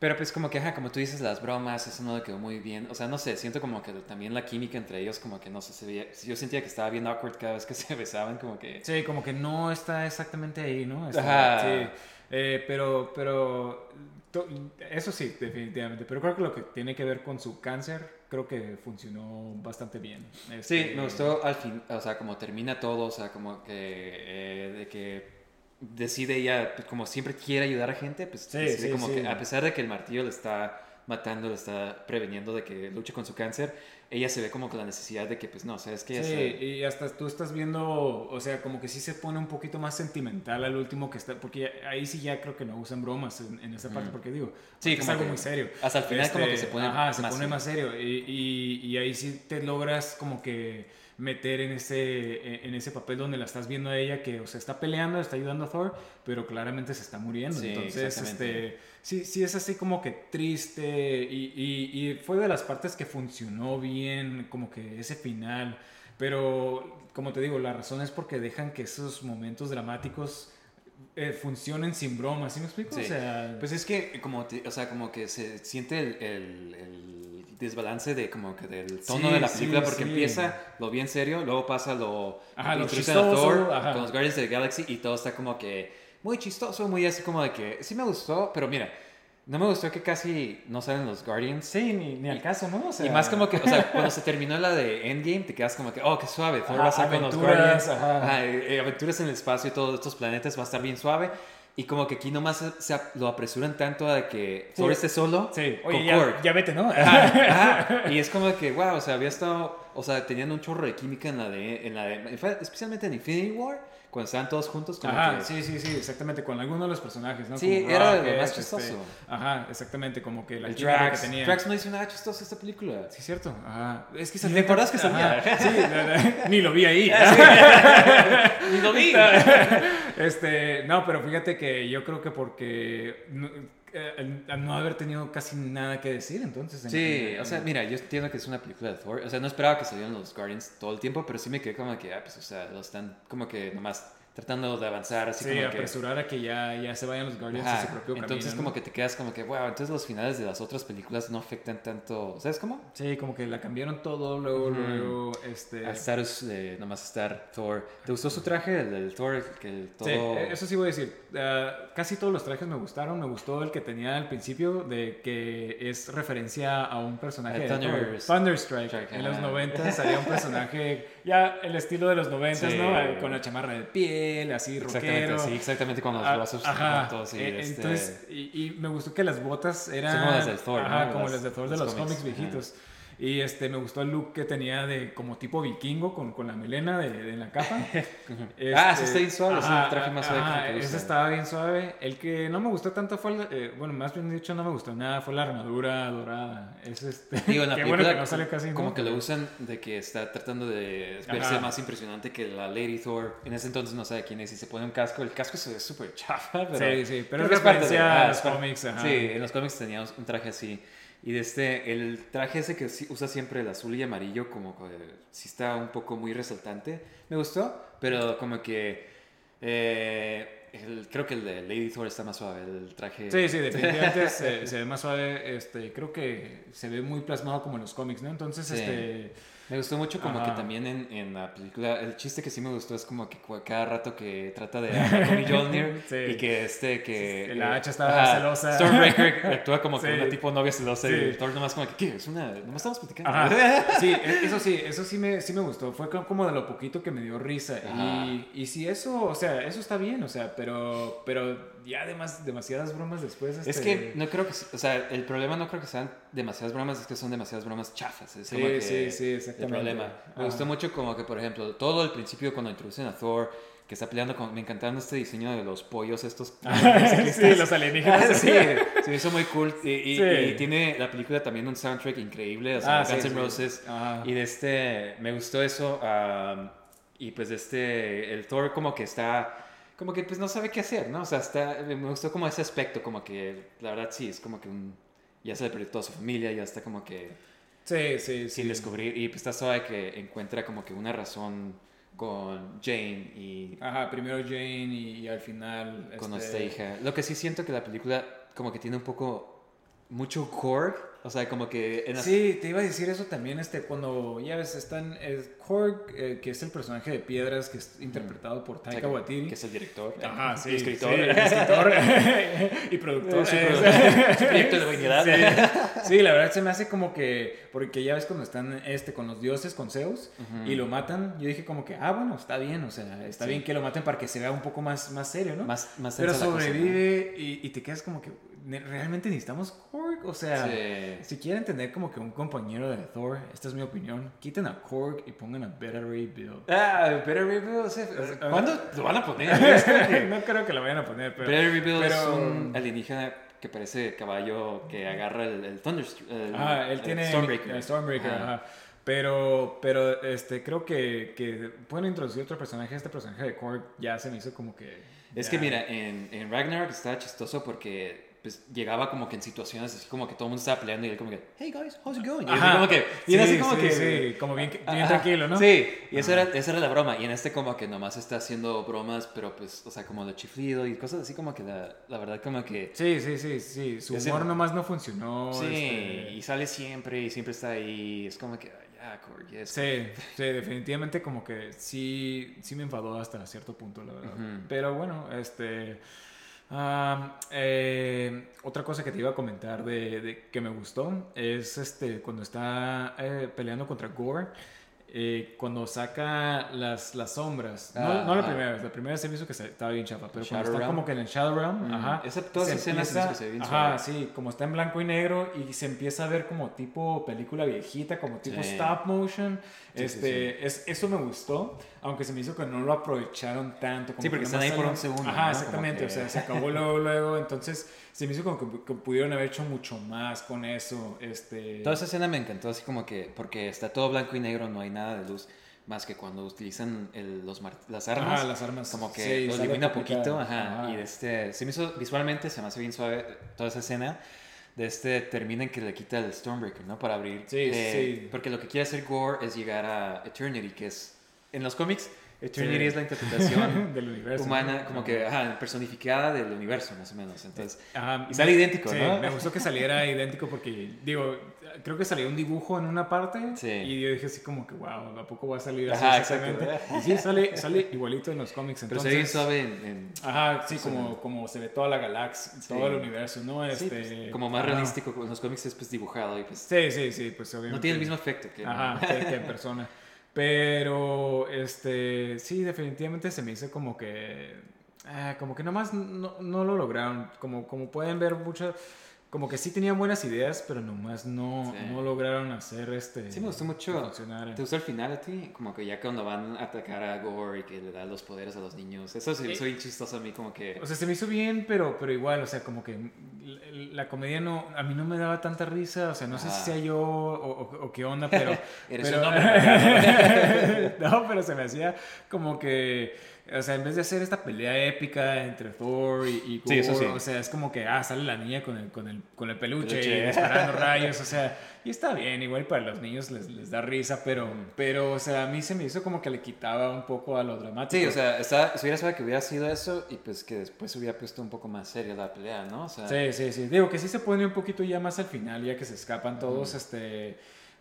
Pero pues como que, ajá, como tú dices, las bromas, eso no le quedó muy bien. O sea, no sé, siento como que también la química entre ellos como que no sé, se veía... Yo sentía que estaba bien awkward cada vez que (laughs) se besaban, como que... Sí, como que no está exactamente ahí, ¿no? Está- Ajá. Sí. Eh, pero, pero, to- eso sí, definitivamente. Pero creo que lo que tiene que ver con su cáncer, creo que funcionó bastante bien. Sí, Este, me gustó al fin, o sea, como termina todo, o sea, como que eh, de que decide ella, pues, como siempre quiere ayudar a gente, pues Sí, decide sí, como sí. que a pesar de que el martillo le está matando, lo está preveniendo de que luche con su cáncer, ella se ve como con la necesidad de que, pues no, sabes que Sí, y hasta tú estás viendo, o sea, como que sí se pone un poquito más sentimental al último que está, porque ahí sí ya creo que no usan bromas en, en esa parte, porque digo, Sí, porque es algo muy serio. hasta el final como que se pone ajá, se más pone serio. más serio, y, y, y ahí sí te logras como que meter en ese, en ese papel donde la estás viendo a ella que, o sea, está peleando, está ayudando a Thor, pero claramente se está muriendo. Sí, Entonces, este, sí, sí es así como que triste y, y, y fue de las partes que funcionó bien, como que ese final. Pero, como te digo, la razón es porque dejan que esos momentos dramáticos eh, funcionen sin bromas, ¿sí me explico? Sí. O sea, Pues es que como, te- o sea, como que se siente el, el- el desbalance de como que del tono Sí, de la sí, película porque sí. empieza lo bien serio, luego pasa lo Ajá, lo chistoso, Thor ajá. con los Guardians of the Galaxy y todo está como que muy chistoso, muy así como de que sí me gustó, pero mira, no me gustó que casi no salen los Guardians. sí, ni, ni al caso, ¿no? O sea, Y más como que, o sea, cuando se terminó la de Endgame, te quedas como que, oh, qué suave, Thor va a estar con los Guardians, ajá. ajá, eh, eh, aventuras en el espacio y todos estos planetas va a estar bien suave. Y como que aquí nomás se, lo apresuran tanto a que Sí. Thor esté solo Sí, con oye, ya, ya vete, ¿no? Ajá, ajá. (laughs) Y es como que, wow, o sea, había estado, o sea, tenían un chorro de química en la de, en la de, especialmente en Infinity War, cuando estaban todos juntos, como Ajá, que, sí, sí, sí, exactamente, con alguno de los personajes, ¿no? Sí, Como era lo más este, chistoso. ajá, exactamente, como que la el que tenía. Drax no hizo nada chistoso esta película. Sí, cierto. Ajá. Es que Ni te acordás que salía. (laughs) Sí, la- la- ni lo vi ahí. (laughs) (laughs) Ni lo vi. Este, no, pero fíjate que yo creo que porque eh, al- no haber tenido casi nada que decir, entonces. en- Sí, en- o sea, mira, yo entiendo que es una película de Thor. O sea, no esperaba que salieran los Guardians todo el tiempo, pero sí me quedé como que, ah, pues, o sea, lo están como que nomás tratando de avanzar, así Sí, como que... apresurar a que ya, ya se vayan los Guardians Ajá, a su propio Entonces camino, como ¿no? que te quedas como que, wow, entonces los finales de las otras películas no afectan tanto, ¿sabes cómo? Sí, como que la cambiaron todo, luego, luego, este... Al status de nomás estar Thor. ¿Te gustó su traje, el del Thor, que todo... Sí, eso sí voy a decir. Ah, casi todos los trajes me gustaron. Me gustó el que tenía al principio, de que es referencia a un personaje Thunder-. Thunderstrike. Strike, En los ajá. 90 salía un personaje, (laughs) ya el estilo de los 90, Sí. ¿no? Con la chamarra de piel, así Exactamente, rockero. sí, exactamente con los brazos Ajá. y Eh, este... Entonces, y, y me gustó que las botas eran. Son como las de Thor, Ajá, ¿no? como Las- las de Thor de los los cómics, cómics, viejitos. Y este, me gustó el look que tenía de como tipo vikingo con, con la melena de, de la capa. (laughs) Ah, sí está bien suave, es el ajá, traje más suave que ajá, gusta. ese estaba bien suave. El que no me gustó tanto fue, el- eh, bueno, más bien dicho, no me gustó nada, fue la armadura dorada. Es este. (laughs) Digo, en la película bueno que no sale casi. como ¿no? que lo usan de que está tratando de verse Ajá. más impresionante que la Lady Thor. En ese entonces no sabe quién es y se pone un casco. El casco se ve súper chafa, pero... Sí, sí, pero es que parte de- referencia a ah, los es cómics, ajá. Sí, en los cómics teníamos un traje así. Y de este, el traje ese que usa siempre el azul y amarillo, como que sí está un poco muy resaltante. Me gustó, pero como que... eh, el- creo que el de Lady Thor está más suave, el traje... Sí, sí, definitivamente (laughs) se, se ve más suave. Este, creo que se ve muy plasmado como en los cómics, ¿no? Entonces, Sí. este. Me gustó mucho como Ajá. que también en, en la película, el chiste que sí me gustó es como que cada rato que trata de hablar con Mjolnir (laughs) Sí. y que este que... Sí, la hacha estaba celosa. Stormbreaker (laughs) actúa como que Sí. una tipo novia celosa y Thor nomás como que, ¿qué? Es una... Nomás estamos platicando. Ajá. (laughs) Sí, e- eso sí, eso sí me, sí me gustó. Fue co- como de lo poquito que me dio risa. Ajá. Y, y si eso, o sea, eso está bien, o sea, pero, pero ya además demasiadas bromas después. Es este, que no creo que... O sea, el problema no creo que sean demasiadas bromas, es que son demasiadas bromas chafas. Es Sí, como que sí, sí, el exactamente. problema. Me Ajá. gustó mucho como que, por ejemplo, todo el principio cuando introducen a Thor, que está peleando con... Me encantaron este diseño de los pollos estos. (laughs) sí, los alienígenas. Ah, (laughs) sí, se me hizo muy cool. Y, y- Sí. y tiene la película también un soundtrack increíble, o sea, Ah, Guns N' sí. Roses. Y de este, me gustó eso. am, y pues de este, el Thor como que está, como que pues no sabe qué hacer, ¿no? O sea, está, me gustó como ese aspecto, como que la verdad sí, es como que un, ya se le perdió toda su familia, ya está como que Sí, sí, sí. sin descubrir. Y pues está suave que encuentra como que una razón con Jane y Ajá, primero Jane y, y al final. con este, esta hija. Lo que sí siento que la película como que tiene un poco mucho Korg, o sea, como que en Sí, te iba a decir eso también, este, cuando ya ves, están eh, Korg, eh, que es el personaje de piedras que es interpretado por Taika Waititi. que es el director, Ajá, y sí, escritor. sí, escritor (laughs) y productor. Sí, (laughs) (laughs) proyecto de vanidad. Sí. Sí, la verdad se me hace como que, porque ya ves cuando están este, con los dioses, con Zeus, y lo matan, yo dije como que, ah, bueno, está bien, o sea, está bien que lo maten para que se vea un poco más, más serio, ¿no? Más, más Pero sobrevive y, te quedas como que, ¿ne- ¿realmente necesitamos Korg? O sea, Sí. si quieren tener como que un compañero de Thor, esta es mi opinión, quiten a Korg y pongan a Beta Ray Bill. Ah, Better o sea, Ah. ¿cuándo lo van a poner? (laughs) (laughs) no creo que lo vayan a poner, pero... Better Rebuild es pero- un alienígena que parece caballo que agarra el, el Thunder... el- Ah, él el tiene Stormbreaker. Stormbreaker, Ajá. ajá. Pero, pero este, creo que, que pueden introducir otro personaje. Este personaje de Korg ya se me hizo como que... Es que mira, en, en Ragnarok estaba chistoso porque pues, llegaba como que en situaciones así como que todo el mundo estaba peleando y él como que, hey guys, how's it going? Y Ajá. como que, y Sí, así como sí, que, sí, como bien, bien Ajá. tranquilo, ¿no? Sí, y eso era, esa era la broma. Y en este como que nomás está haciendo bromas, pero pues, o sea, como de chiflido y cosas así como que la, la verdad como que... Sí, sí, sí, sí. Su humor nomás no funcionó. Sí, este, y sale siempre y siempre está ahí. Es como que, ah, ya, Korg, ya es- Sí, sí, definitivamente como que sí, sí me enfadó hasta cierto punto, la verdad. Ujú. Pero bueno, este... eh, otra cosa que te iba a comentar de, de que me gustó es este cuando está eh, peleando contra Gore. Eh, cuando saca las, las sombras, no, Ah, no la ajá. primera vez, la primera vez se me hizo que se- estaba bien chafa, pero cuando está Realm. como que en el Shadow Realm, Mm, ajá, esa- todas esas escenas empieza- que se ve bien ajá, suave. sí, como está en blanco y negro y se empieza a ver como tipo película viejita, como tipo Sí. stop motion. Sí, sí, este, Es, eso me gustó, aunque se me hizo que no lo aprovecharon tanto. como Sí, porque que están ahí por un segundo, Ajá, ¿no? Exactamente, que- o sea, se acabó luego, luego, entonces se me hizo como que, que pudieron haber hecho mucho más con eso. Este... Toda esa escena me encantó, así como que, porque está todo blanco y negro, no hay nada de luz, más que cuando utilizan el- los las armas. Ajá, las armas. Como que Sí, lo poquito, ajá, ajá. Y este, se me hizo visualmente, se me hace bien suave toda esa escena. De este termina en que le quita el Stormbreaker, ¿no? Para abrir. Sí, eh, sí. Porque lo que quiere hacer Gore es llegar a Eternity, que es. En los cómics, Eternity Sí. es la interpretación (laughs) del universo. humana, ¿no? como que, ajá, personificada del universo, más o menos. Entonces, Ajá, y sale idéntico, sí, ¿no? Me gustó que saliera (laughs) idéntico porque, digo, creo que salió un dibujo en una parte Sí. y yo dije así como que, wow, ¿a poco va a salir así Ajá, exactamente? exacto. Y sí, sale, sale igualito en los cómics. pero Entonces, se ve suave en. en- Ajá, sí, como, como se ve toda la galaxia, todo el universo, ¿no? sí, Este, pues, como más realístico, en los cómics es pues dibujado y pues. Sí, sí, sí, pues obviamente. No tiene el mismo efecto que. Ajá, que en persona. Pero, este, sí, definitivamente se me hizo como que, ah, como que nomás no, no lo lograron. Como, como pueden ver, mucho, como que sí tenían buenas ideas, pero nomás no, Sí. no lograron hacer este. Sí, me gustó mucho. funcionara. ¿Te gustó el final a ti? Como que ya cuando van a atacar a Gore y que le da los poderes a los niños. Eso se me hizo bien chistoso a mí, como que. O sea, se me hizo bien, pero, pero igual, o sea, como que la, la comedia no, a mí no me daba tanta risa, o sea, no sé si sea yo o, o- o qué onda, pero... (laughs) Eres pero- un hombre. (laughs) no, pero se me hacía como que, o sea, en vez de hacer esta pelea épica entre Thor y, y Sí, eso Gore, sí. o sea, es como que, ah, sale la niña con el, con el, con el peluche, Peluche. y disparando (laughs) rayos, o sea, y está bien, igual para los niños les, les da risa, pero, pero, o sea, a mí se me hizo como que le quitaba un poco a lo dramático. Sí, o sea, está, si hubiera sabido que hubiera sido eso y pues que después hubiera puesto un poco más seria la pelea, ¿no? O sea, Sí, sí, sí. Digo que sí se pone un poquito ya más al final, ya que se escapan todos, este,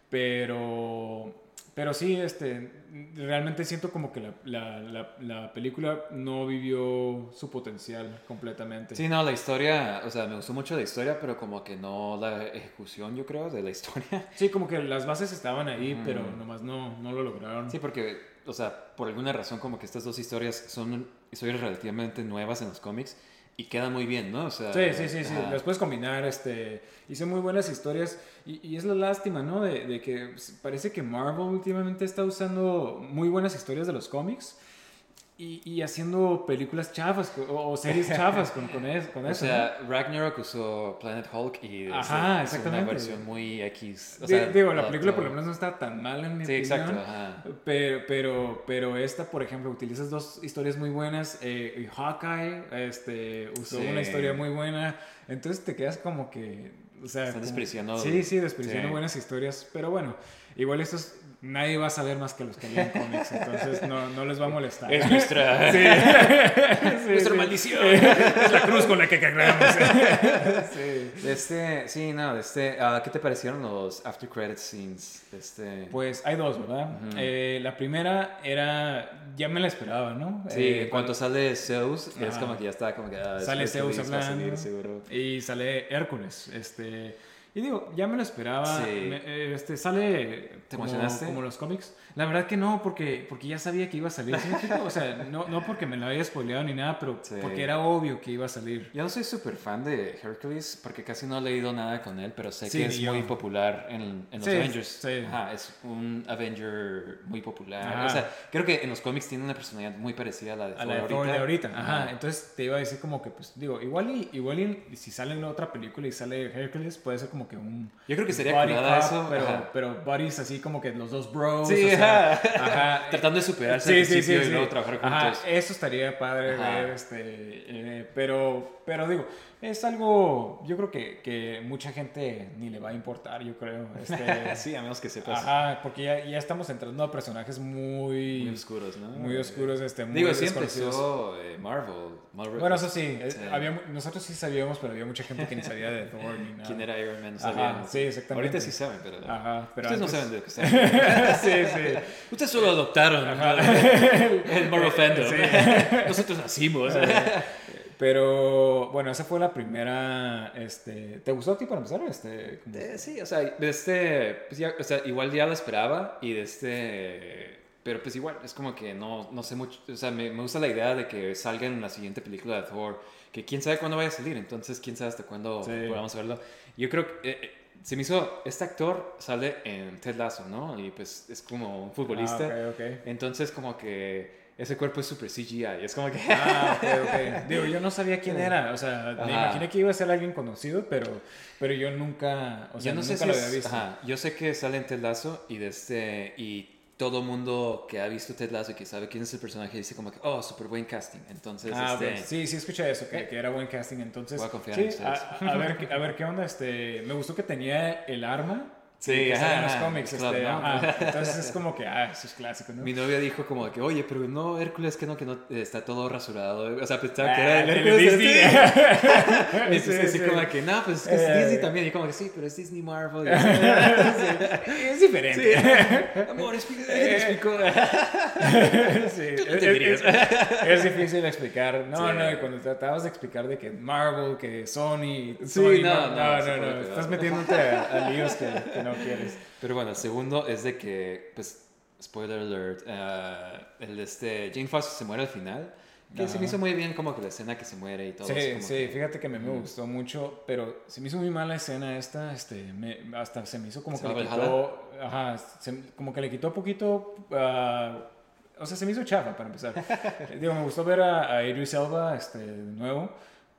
pero, pero sí, este, realmente siento como que la, la, la, la película no vivió su potencial completamente. Sí, no, la historia, o sea, me gustó mucho la historia, pero como que no la ejecución, yo creo, de la historia. Sí, como que las bases estaban ahí, Ujú. pero nomás no, no lo lograron. Sí, porque, o sea, por alguna razón como que estas dos historias son historias relativamente nuevas en los cómics y quedan muy bien, ¿no? O sea, Sí, sí, sí, sí. Las puedes combinar, este, hice muy buenas historias y, y es la lástima, ¿no? De, de que parece que Marvel últimamente está usando muy buenas historias de los cómics y, y haciendo películas chafas o, o series (laughs) chafas con, con, es- con O eso. sea, Ragnarok usó Planet Hulk y Ajá, es una versión muy X. O sea, Di- digo, la película por lo menos no está tan mal en mi Sí, opinión. exacto. Ajá. Pero, pero, pero esta, por ejemplo, utilizas dos historias muy buenas. Eh, y Hawkeye este, usó Sí. una historia muy buena. Entonces te quedas como que. O sea, Están como- despreciando- Sí, sí, despreciando Sí. buenas historias. Pero bueno, igual estos nadie va a saber más que los que leen cómics. Entonces no, no les va a molestar. Es nuestra, (laughs) (laughs) Sí. nuestra sí. maldición. Es la cruz con la que cargamos. (laughs) sí. De este, sí, no, de este, ah, ¿qué te parecieron los after credit scenes? Este, Pues hay dos, ¿verdad? Eh, la primera era. Ya me la esperaba, ¿no? sí, Eh, en cuanto sale Zeus, es Ajá. como que ya está como que... ah, Sale Zeus Luis va a hablando. salir, seguro. Y sale Hércules, este... Y digo, ya me lo esperaba. Sí. Me- eh, este, sale ¿Te como, emocionaste? como los cómics. La verdad que no, porque, porque ya sabía que iba a salir. ¿sí me explico? O sea, no, no porque me lo había spoileado ni nada, pero Sí. porque era obvio que iba a salir. Yo no soy súper fan de Hercules porque casi no he leído nada con él, pero sé Sí, que es yo. muy popular en, en los Sí, Avengers. sí. Ajá, es un Avenger muy popular. Ajá. O sea, creo que en los cómics tiene una personalidad muy parecida a la de A la de ahorita. Thor de ahorita. Ajá. Ajá. Entonces te iba a decir como que, pues, digo, igual y, igual y si sale en otra película y sale Hercules, puede ser como que un. Yo creo que sería curada eso, Pero, pero buddies así como que los dos bros. Sí, sea, ajá. ajá. (laughs) Tratando de superarse Sí, al sí, principio sí, y luego trabajar Ajá, juntos. eso estaría padre Ajá. ver, este, eh, pero, pero digo, es algo, yo creo que, que mucha gente ni le va a importar, yo creo. Este, (laughs) sí, a menos que sepas Ajá, porque ya, ya estamos entrando a personajes muy, muy oscuros, ¿no? muy oscuros, este, muy Digo, desconocidos. empezó eh, Marvel. Marvel. Bueno, eso sí, eh, Sí. había mu- nosotros sí sabíamos, pero había mucha gente que ni sabía de Thor ni nada. ¿Quién era Iron Man? No Ajá, sabían. sí, exactamente. Ahorita sí saben, pero... Ajá, pero Ustedes no saben de lo que (laughs) están sí, sí. Ustedes solo adoptaron (laughs) el Marvel fandom. Sí. Nosotros nacimos. Pero bueno, esa fue la primera. Este, ¿Te gustó a ti para empezar? Este, como- Eh, sí, o sea, de este, pues ya, o sea, igual ya lo esperaba y de este, pero pues igual, es como que no, no sé mucho, o sea, me, me gusta la idea de que salga en la siguiente película de Thor, que quién sabe cuándo vaya a salir, entonces quién sabe hasta cuándo Sí. podamos verlo. Yo creo que eh, eh, se me hizo, este actor sale en Ted Lasso, ¿no? Y pues es como un futbolista, Ah, ok, ok. entonces como que ese cuerpo es super CGI, es como que... Ah, ok, ok. (laughs) Digo, yo no sabía quién era. O sea, me Ajá. imaginé que iba a ser alguien conocido, pero, pero yo nunca. O sea, yo no nunca sé si lo es- había visto. ajá, yo sé que sale en Ted Lasso y de este y todo mundo que ha visto Ted Lasso y que sabe quién es el personaje dice como que oh súper buen casting entonces Ah, este ok. Sí, sí escuché eso, que, que era buen casting. Entonces, Voy a confiar sí, en ustedes. A, a ver, a ver qué onda. Este, me gustó que tenía el arma. Sí, que ajá, en los cómics. claro, este, ¿no? ajá. (laughs) Entonces es como que, ah, eso es clásico, ¿no? mi novia dijo como que oye pero no Hércules que no que no eh, está todo rasurado o sea pensaba que Ah, era el de Hércules Disney. Disney. (laughs) (laughs) y Sí, entonces así sí. como que no pues es que es Eh. Disney también y como que sí pero es Disney Marvel y así. es diferente. amor explica déjate explico. Sí, Tú es, es- es difícil explicar. No, Sí. no, y cuando tratabas de explicar de que Marvel, que Sony. Sí, Sony, no, no, no, no, se no, puede Estás pegar. metiéndote a, a líos que, que no quieres. Pero bueno, el segundo es de que, pues, spoiler alert, eh, el de este, Jane Foster se muere al final. Que se me Ajá. hizo muy bien como que la escena que se muere y todo. Sí, como sí, que- fíjate que me, me gustó mucho, pero se me hizo muy mala escena esta, este, me- hasta se me hizo como ¿Se que le quitó, ajá, se- como que le quitó poquito, ah, o sea, se me hizo chafa para empezar. (laughs) Digo, me gustó ver a, a Idris Elba, este, de nuevo,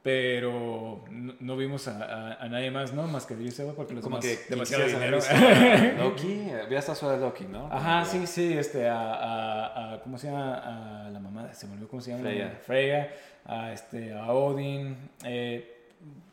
pero no, no vimos a, a- a nadie más, ¿no? Más que Idris Elba porque los Como demás, que demasiado dinero. (laughs) (laughs) Loki, había estado suave Loki, ¿no? Ajá, sí, sí, este, a, a, a- ¿cómo se llama? A la mamá, se me olvidó cómo se llama. Freya. Freya, a, este, a Odin. eh,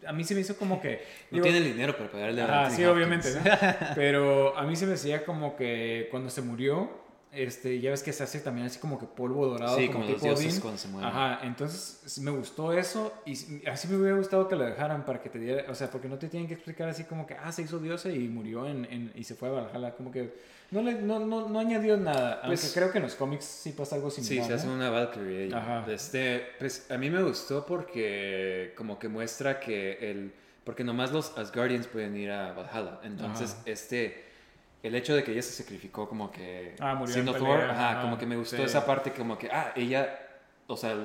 a mí se me hizo como que... No digo, tiene el dinero para pagarle a Anthony sí, Hopkins. obviamente, ¿no? (laughs) Pero a mí se me decía como que cuando se murió, este, ya ves que se hace también así como que polvo dorado, Sí, como, como los tipo dioses cuando se mueren. Ajá, entonces sí me gustó eso y así me hubiera gustado que lo dejaran para que te diera, o sea, porque no te tienen que explicar así como que, ah, se hizo diosa y murió en, en- y se fue a Valhalla, como que no, le, no, no, no añadió nada, Pues- aunque creo que en los cómics sí pasa algo Sí, similar, se hace ¿no? una Valkyrie. ahí. Ajá. Este, pues a mí me gustó porque como que muestra que el... Porque nomás los Asgardians pueden ir a Valhalla. Entonces, Ajá. este... El hecho de que ella se sacrificó como que... Ah, murió siendo en Thor, ajá, como que me gustó sí. esa parte como que... Ah, ella... O sea,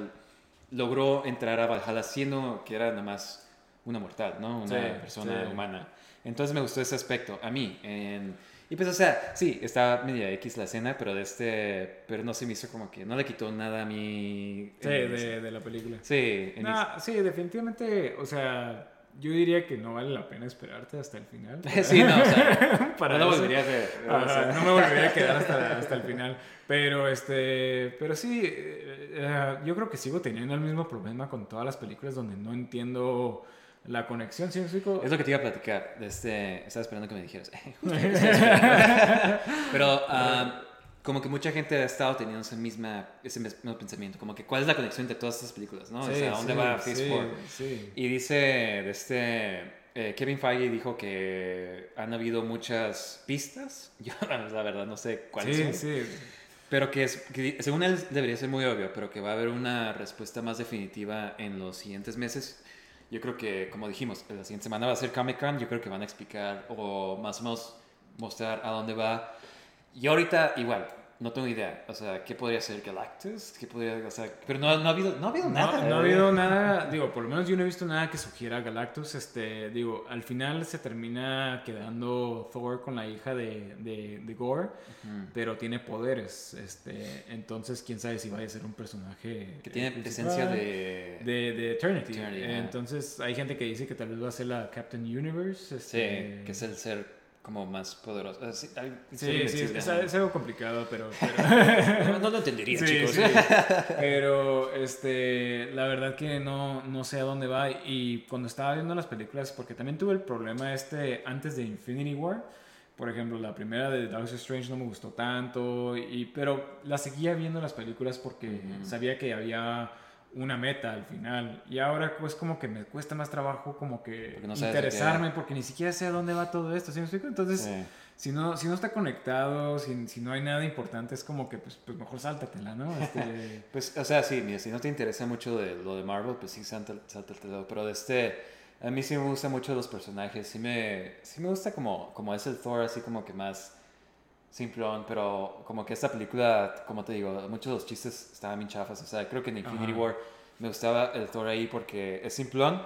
logró entrar a Valhalla siendo que era nada más una mortal, ¿no? Una Sí, persona sí. humana. Entonces me gustó ese aspecto. A mí, en... Y pues, o sea, sí, está media X la escena, pero de este... Pero no se me hizo como que... No le quitó nada a mí... Sí, de, de la película. Sí, en Nah, sí, definitivamente, o sea, yo diría que no vale la pena esperarte hasta el final. (laughs) sí, no, o sea... (laughs) para no volvería a hacer. o sea, no me volvería a quedar hasta, hasta el final. Pero este, pero sí, eh, eh, yo creo que sigo teniendo el mismo problema con todas las películas donde no entiendo la conexión. ¿Sí? Es lo que te iba a platicar. Este, estaba esperando que me dijeras. (laughs) Pero ah, como que mucha gente ha estado teniendo ese, misma, ese mismo pensamiento. Como que cuál es la conexión entre todas estas películas, ¿no? o sea, ¿a ¿dónde sí, va Phase sí, 4? sí. Y dice, este, eh, Kevin Feige dijo que han habido muchas pistas. (laughs) Yo la verdad no sé cuáles Sí, son. sí. Pero que, es, que según él debería ser muy obvio, pero que va a haber una respuesta más definitiva en los siguientes meses. yo creo que, como dijimos, la siguiente semana va a ser Comic Con, yo creo que van a explicar o más o menos mostrar a dónde va. Y ahorita, igual, no tengo idea. O sea, ¿qué podría ser Galactus? ¿Qué podría, o sea, pero no, no ha habido, no ha habido nada. No, ha habido nada, digo, por lo menos yo no he visto nada que sugiera Galactus. Este, digo, al final se termina quedando Thor con la hija de, de, de Gore, pero tiene poderes. Este, entonces, quién sabe si vaya a ser un personaje que tiene presencia de... de, de Eternity. Entonces, hay gente que dice que tal vez va a ser la Captain Universe. Sí, Este, que es el ser como más poderoso. Ah, sí, hay- Sí, es, algo complicado, pero... (laughs) pero- No, no lo entendería, Sí, chicos. sí. (laughs) Pero este, la verdad que no, no sé a dónde va. Y cuando estaba viendo las películas, porque también tuve el problema este antes de Infinity War. Por ejemplo, la primera de Doctor Strange no me gustó tanto, y, pero la seguía viendo las películas porque sabía que había una meta al final. Y ahora pues como que me cuesta más trabajo como que Porque no interesarme porque ni siquiera sé a dónde va todo esto. ¿sí me explico? Entonces... Sí. Si no, si no está conectado, si, si no hay nada importante, es como que pues, pues mejor sáltatela, ¿no? Este, (laughs) Pues, o sea, sí, mira, si no te interesa mucho de lo de Marvel, pues sí, sáltatelo. Pero de este, a mí sí me gustan mucho los personajes. Sí me, sí me gusta como, como es el Thor, así como que más simplón. Pero como que esta película, como te digo, muchos de los chistes estaban bien chafas. O sea, creo que en Infinity Ajá. War me gustaba el Thor ahí porque es simplón.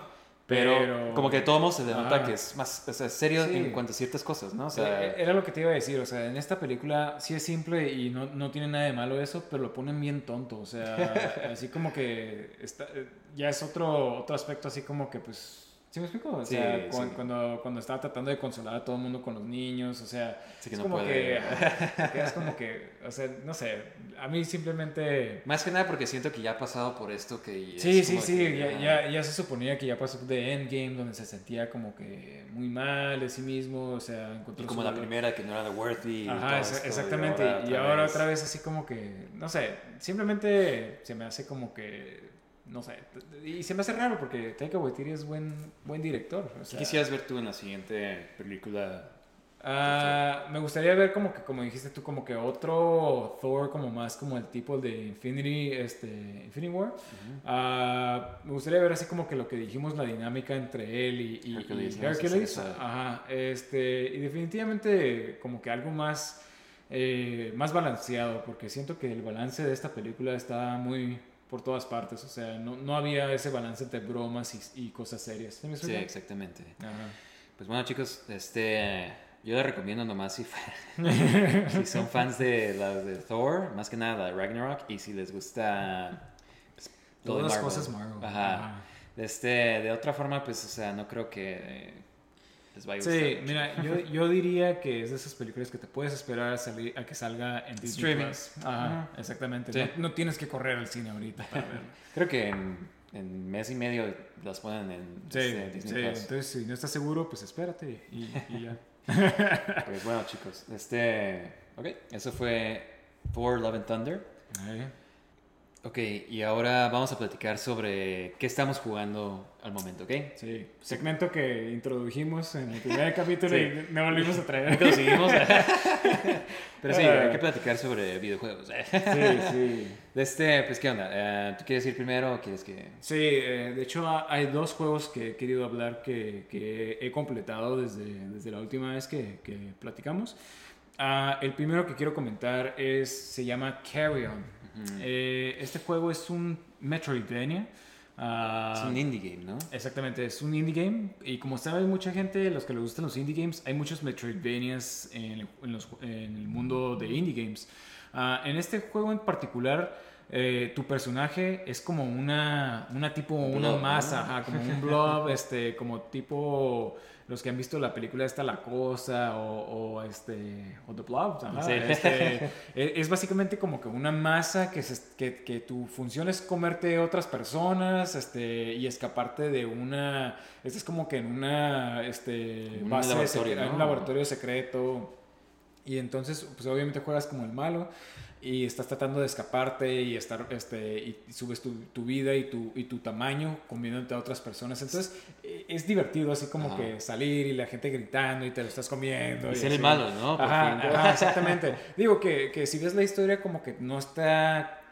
Pero, Pero- como que todo se denota que es más o sea, serio Sí. en cuanto a ciertas cosas, ¿no? O sea, era lo que te iba a decir, o sea, en esta película sí es simple y no, no tiene nada de malo eso, pero lo ponen bien tonto, o sea, (laughs) así como que está, eh, ya es otro, otro aspecto así como que pues... ¿Sí me explico? O Sí, sea, sí. cuando, cuando estaba tratando de consolar a todo el mundo con los niños, o sea, Sí que es no como puede. que, quedas como que, o sea, no sé, a mí simplemente más que nada porque siento que ya ha pasado por esto que... es Sí, sí, sí, que, ya, ya, ya se suponía que ya pasó de Endgame, donde se sentía como que muy mal de sí mismo, o sea, encontró Y como la valor. primera que no era de Worthy. Ajá, exa- esto, exactamente, y ahora, otra, vez. así como que, no sé, simplemente se me hace como que, no sé, y se me hace raro porque Taika Waititi es buen, buen director. O ¿Qué quisieras ver tú en la siguiente película? Ah, me gustaría ver como que, como dijiste tú, como que otro Thor como más como el tipo de Infinity, este, Infinity War. Ah, me gustaría ver así como que lo que dijimos, la dinámica entre él y, y- y Hercules, Hercules. sí, sí. Ajá, este, y definitivamente como que algo más, eh, más balanceado, porque siento que el balance de esta película está muy por todas partes, o sea, no, no había ese balance entre bromas y, y cosas serias. ¿Sí me Sí, exactamente. Ajá. Pues bueno, chicos, este, yo les recomiendo nomás si, (laughs) si son fans de la de Thor, más que nada de Ragnarok, y si les gusta pues, todo Todas las cosas Marvel. Ajá. Ajá. Este, de otra forma, pues, o sea, no creo que les vaya a gustar. Sí, mucho. mira, yo, yo diría que es de esas películas que te puedes esperar a, salir, a que salga en Disney Streaming. Plus. Ajá, exactamente. Sí. No, no tienes que correr al cine ahorita para verlo. (laughs) Creo que en, en mes y medio las ponen en Sí, este, Disney sí, Plus. entonces si no estás seguro, pues espérate y, y ya. (laughs) Pues bueno, chicos, este, ok, eso fue Thor Love and Thunder. Ahí. Ok, y ahora vamos a platicar sobre qué estamos jugando al momento, ¿ok? Sí, segmento que introdujimos en el primer (laughs) capítulo Sí. y no volvimos a traer. Nunca lo seguimos. (laughs) Pero sí, Ah. hay que platicar sobre videojuegos. Sí, sí. De este, pues, ¿qué onda? Eh, ¿Tú quieres ir primero o quieres que...? Sí, eh, de hecho ha- hay dos juegos que he querido hablar que, que he completado desde, desde la última vez que, que platicamos. Ah, el primero que quiero comentar es, se llama Carry On. Eh, este juego es un Metroidvania. Ah, Es un indie game, ¿no? Exactamente, es un indie game y como sabe mucha gente, los que les gustan los indie games, hay muchos Metroidvanias en el, en los- en el mundo de indie games. Ah, en este juego en particular, eh, tu personaje es como una, una tipo, una Blob, masa, ¿no? ajá, como un blob, (laughs) este, como tipo los que han visto la película esta La Cosa o, o, este o The Blob, ajá, Sí. este, (laughs) e- es básicamente como que una masa que, se- que, que tu función es comerte otras personas este, y escaparte de una... Este es como que en una este, Un base laboratorio, secre- ¿no? un laboratorio secreto. Y entonces, pues obviamente juegas como el malo y estás tratando de escaparte y estar este y, subes tu, tu vida y tu, y tu tamaño comiéndote a otras personas. Entonces, eh, es divertido así como Ajá. que salir y la gente gritando y te lo estás comiendo. Y ser el malo, ¿no? Por Ajá, fin. ajá, (laughs) exactamente. Digo que, que si ves la historia como que no está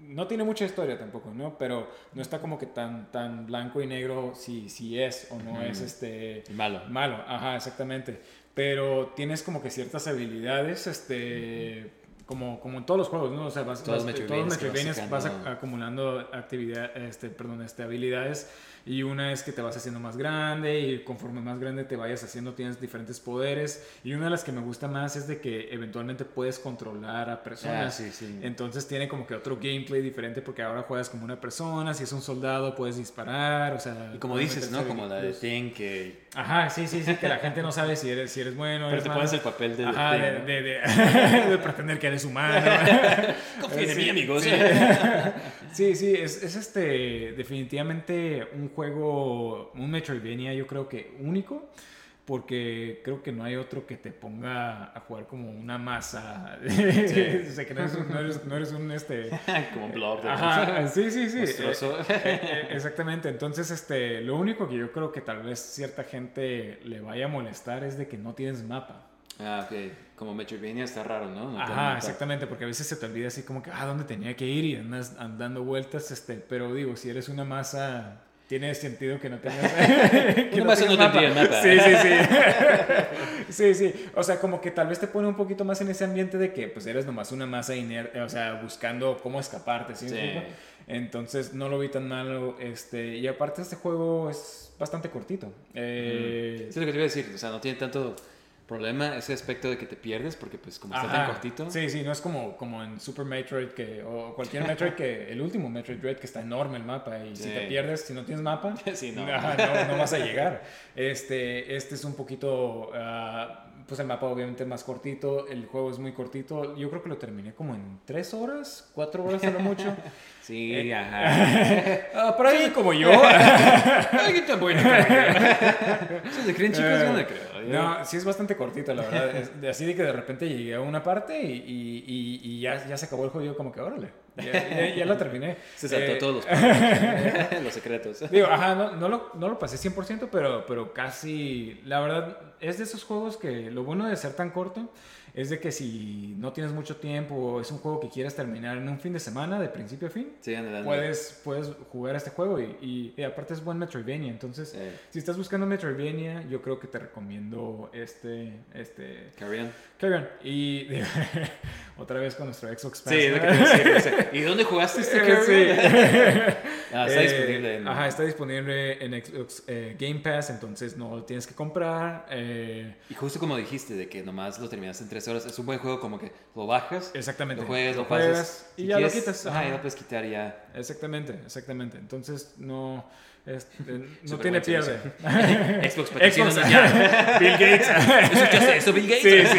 no tiene mucha historia tampoco, ¿no? Pero no está como que tan, tan blanco y negro si, si es o no es este... Malo. Malo, ajá, exactamente. Pero tienes como que ciertas habilidades, este... Como, como en todos los juegos, ¿no? O sea, vas, Todos vas- Metroidvanias todos vas vas, acumulando actividad, este, perdón, este, habilidades y una es que te vas haciendo más grande y conforme más grande te vayas haciendo tienes diferentes poderes y una de las que me gusta más es de que eventualmente puedes controlar a personas. Ah, sí, sí. Entonces tiene como que otro gameplay diferente porque ahora juegas como una persona, si es un soldado puedes disparar, o sea... Y como dices, ¿no? Como la de Thing, que... Ajá, sí, sí, sí, que la gente no sabe si eres, si eres bueno, Pero eres te malo. pones el papel de... Ajá, de, de, de- (laughs) de pretender que eres humano. (laughs) Confía en mí, amigos. Sí, (laughs) sí, sí, es, es este definitivamente un juego, un Metroidvania yo creo que único, porque creo que no hay otro que te ponga a jugar como una masa. (laughs) o sea, que no eres, no eres- no eres un este... (laughs) como un blob de... Ajá, sí, sí, sí. Eh, eh, exactamente. Entonces, este, lo único que yo creo que tal vez cierta gente le vaya a molestar es de que no tienes mapa. Ah, ok. Como Metroidvania está raro, ¿no? No Ajá, exactamente, porque a veces se te olvida así como que, ah, ¿dónde tenía que ir? Y andas andando vueltas, este, pero digo, si eres una masa, tiene sentido que no tengas... (laughs) (laughs) que Una masa no tendría el mapa. Sí, sí, sí. (laughs) sí, sí. O sea, como que tal vez te pone un poquito más en ese ambiente de que, pues, eres nomás una masa inerte, o sea, buscando cómo escaparte, ¿sí? Sí. Entonces, no lo vi tan malo, este, y aparte este juego es bastante cortito. Eh, Sí, es lo que te iba a decir. O sea, no tiene tanto problema ese aspecto de que te pierdes porque pues como está tan Ajá. cortito. Sí, sí, no es como, como en Super Metroid que, o cualquier Metroid que, (laughs) el último Metroid Dread que está enorme el mapa y si te pierdes, si no tienes mapa, (laughs) Sí, no. ajá, (laughs) no, no vas a llegar. Este, este es un poquito, ah, pues el mapa obviamente más cortito, el juego es muy cortito, yo creo que lo terminé como en tres horas, cuatro horas a lo mucho. (laughs) Sí, Eh, ajá. (laughs) Ah, por ahí como yo. (laughs) Alguien tan bueno. De Cringe, chicos, yo no creo. Yo- No, sí es bastante cortito, la verdad. Es así de que de repente llegué a una parte y, y- y- y ya, ya se acabó el juego. Yo como que, órale, ya, ya- ya lo terminé. Se saltó Eh, todos los, (laughs) pasos, los secretos. Digo, ajá, no, no, lo, no lo pasé 100%, pero, pero casi, la verdad, es de esos juegos que lo bueno de ser tan corto es de que si no tienes mucho tiempo o es un juego que quieres terminar en un fin de semana, de principio a fin, puedes, puedes jugar este juego y, y- y aparte es buen Metroidvania. Entonces, si estás buscando Metroidvania, yo creo que te recomiendo este, este, Carry on. Carry On. Y (laughs) otra vez con nuestro Xbox Pass. ¿Y dónde jugaste este Carry (laughs) On? Sí. (laughs) Ah, está Eh, disponible en... Ajá, está disponible en Xbox eh, Game Pass, entonces no lo tienes que comprar. eh, Y justo como dijiste, de que nomás lo terminaste en tres horas, es un buen juego como que lo bajas, exactamente. lo juegas, lo, juegas pasas. y si ya quieres, lo quitas. Ajá, ajá. y lo puedes quitar ya. Exactamente, exactamente. Entonces no, es- eh, no (laughs) tiene pierde. (laughs) Xbox (laughs) Xbox, ya. Bill Gates. ¿Escuchaste eso, Bill Gates? Sí, sí.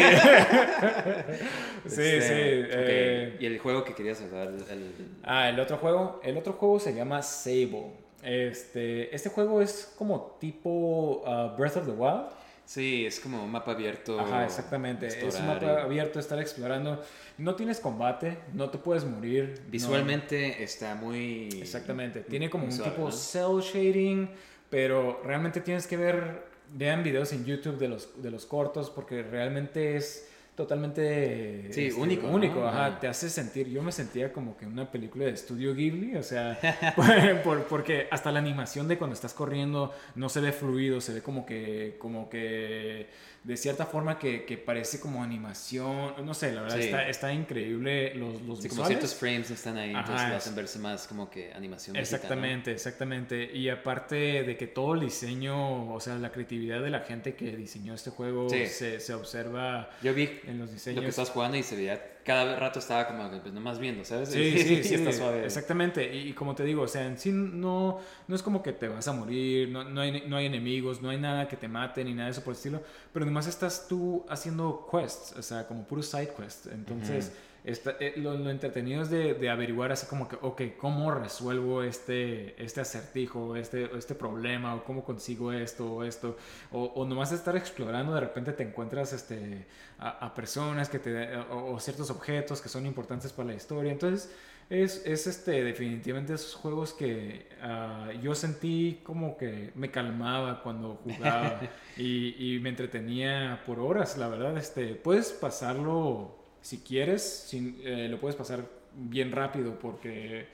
sí, Este, sí. ok. eh, Y el juego que querías hablar, el... Ah, el otro juego. El otro juego se llama Sable. Este, este juego es como tipo ah, Breath of the Wild. Sí, es como un mapa abierto. Ajá, exactamente. Es un mapa y- abierto, estar explorando. No tienes combate, no te puedes morir. no- Visualmente está muy... Exactamente. Tiene como un tipo ¿no? cell shading, pero realmente tienes que ver, vean videos en YouTube de los, de los cortos porque realmente es totalmente Sí, este, único, único ajá, Ajá. te hace sentir yo me sentía como que una película de estudio Ghibli o sea (laughs) (laughs) por- porque hasta la animación de cuando estás corriendo no se ve fluido se ve como que como que de cierta forma que, que parece como animación no sé la verdad Sí. está, está increíble los, los Sí, como visuales. ciertos frames están ahí, entonces Ajá, lo es- hacen verse más como que animación. Exactamente, exactamente. Y aparte de que todo el diseño, o sea, la creatividad de la gente que diseñó este juego Sí. se, se observa Yo vi en los lo diseños. que estabas jugando y se veía, cada rato estaba como pues nomás viendo, ¿sabes? Sí, (laughs) sí, sí, está suave. exactamente. Y, y como te digo, o sea, en sí no, no es como que te vas a morir, no, no, hay, no hay enemigos, no hay nada que te mate ni nada de eso por el estilo, pero nomás estás tú haciendo quests, o sea, como puros side quests. Entonces, está- eh, lo, lo entretenido es de, de averiguar así como que, ok, ¿cómo resuelvo este, este acertijo, este, este problema, o cómo consigo esto o esto? O, o nomás estar explorando, de repente te encuentras este, a, a personas que te, o, o ciertos objetos que son importantes para la historia. Entonces, es, es este, definitivamente esos juegos que ah, yo sentí como que me calmaba cuando jugaba (laughs) y, y me entretenía por horas, la verdad. Este, puedes pasarlo si quieres, sin- eh, lo puedes pasar bien rápido porque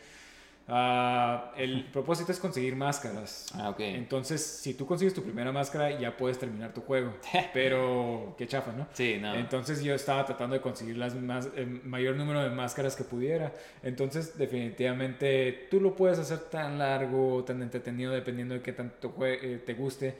ah, el (laughs) propósito es conseguir máscaras. Ah, ok. Entonces, si tú consigues tu primera máscara, ya puedes terminar tu juego. (laughs) Pero, qué chafa, ¿no? Sí, no. Entonces yo estaba tratando de conseguir las más, el mayor número de máscaras que pudiera. Entonces definitivamente tú lo puedes hacer tan largo, tan entretenido, dependiendo de qué tanto eh, te guste.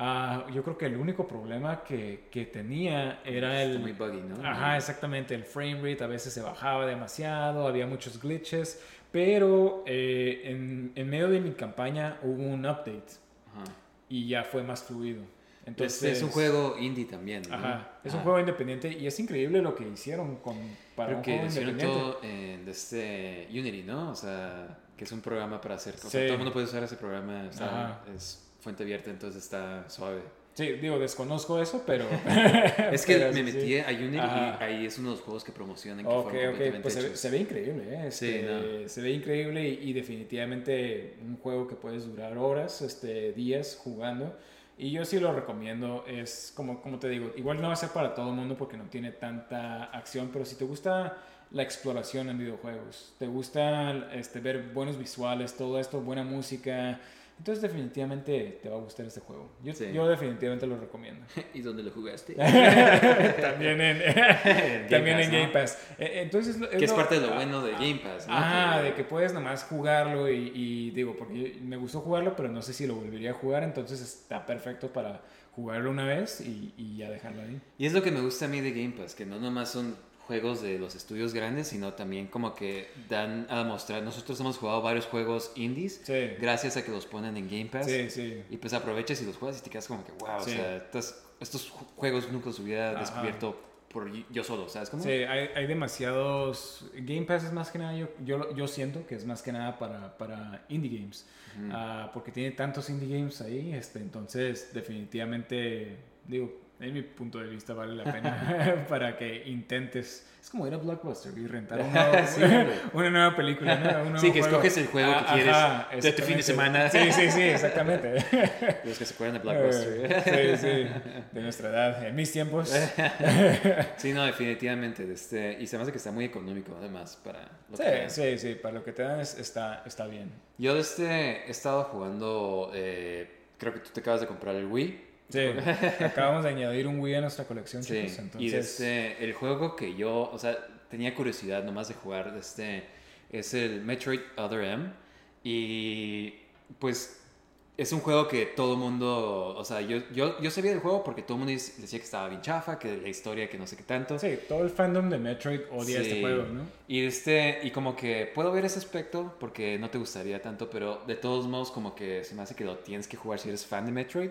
Ah, yo creo que el único problema que, que tenía era el... muy buggy, ¿no? Ajá, exactamente. El frame rate a veces se bajaba demasiado, había muchos glitches. Pero eh, en, en medio de mi campaña hubo un update Ajá. y ya fue más fluido. Entonces, es un juego indie también. ¿no? Ajá, es un juego independiente y es increíble lo que hicieron con, para Creo un que juego hicieron independiente. todo en de este Unity, ¿no? O sea, que es un programa para hacer. O sea, Sí. todo el mundo puede usar ese programa. está- Ajá. es fuente abierta, entonces está suave. Sí, digo, desconozco eso, pero... (laughs) (laughs) Es que pero me metí sí. a Unity Ajá. y ahí es uno de los juegos que promocionan que Ok, fueron ok, completamente pues se se ve increíble, ¿eh? Sí, Este, Se ve increíble y, y definitivamente un juego que puedes durar horas, este, días jugando. Y yo sí lo recomiendo, es como, como te digo, igual no va a ser para todo el mundo porque no tiene tanta acción, pero si te gusta la exploración en videojuegos, te gusta este, ver buenos visuales, todo esto, buena música, entonces definitivamente te va a gustar este juego. Yo, Sí. yo definitivamente lo recomiendo. (laughs) ¿Y dónde lo jugaste? (laughs) también (laughs) en, Game también Pass, en ¿no? Game Pass. Entonces, lo- que es lo- parte de lo ah, bueno de Game Pass, ¿no? Ah, Que- de que puedes nomás jugarlo y, y digo, porque me gustó jugarlo, pero no sé si lo volvería a jugar, entonces está perfecto para jugarlo una vez y, y ya dejarlo ahí. Y es lo que me gusta a mí de Game Pass, que no nomás son juegos de los estudios grandes, sino también como que dan a mostrar. Nosotros hemos jugado varios juegos indies Sí. gracias a que los ponen en Game Pass. Sí, sí. Y pues aprovechas y los juegas y te quedas como que, wow, o sea, estos, estos ju- juegos nunca los hubiera Ajá. descubierto por yo solo, ¿sabes cómo? Sí, hay, hay demasiados... Game Pass es más que nada, yo, yo, yo siento que es más que nada para, para indie games, Ah, porque tiene tantos indie games ahí, este, entonces definitivamente, digo, en mi punto de vista vale la pena (laughs) para que intentes... Es como ir a Blockbuster y rentar un nuevo- (laughs) Sí, una nueva película, ¿no? Un nuevo Sí, que juego. escoges el juego que Ah, quieres ajá, de tu fin de semana. Sí, sí, sí, exactamente. (laughs) Los que se acuerdan de Blockbuster. Sí, sí, de nuestra edad. En mis tiempos. sí, no, definitivamente. de Este, y se me hace que está muy económico, además, para lo Sí, que dan. sí, sí, para lo que te dan es- está, está bien. Yo este he estado jugando, eh, creo que tú te acabas de comprar el Wii. Sí, acabamos de añadir un Wii a nuestra colección, Sí, chicos. Entonces, y este, el juego que yo, o sea, tenía curiosidad nomás de jugar este, es el Metroid Other M. Y pues es un juego que todo el mundo, o sea, yo, yo, yo sabía del juego porque todo el mundo decía que estaba bien chafa, que la historia, que no sé qué tanto. sí, todo el fandom de Metroid odia este juego, ¿no? Y este, y como que puedo ver ese aspecto porque no te gustaría tanto, pero de todos modos como que se me hace que lo tienes que jugar si eres fan de Metroid,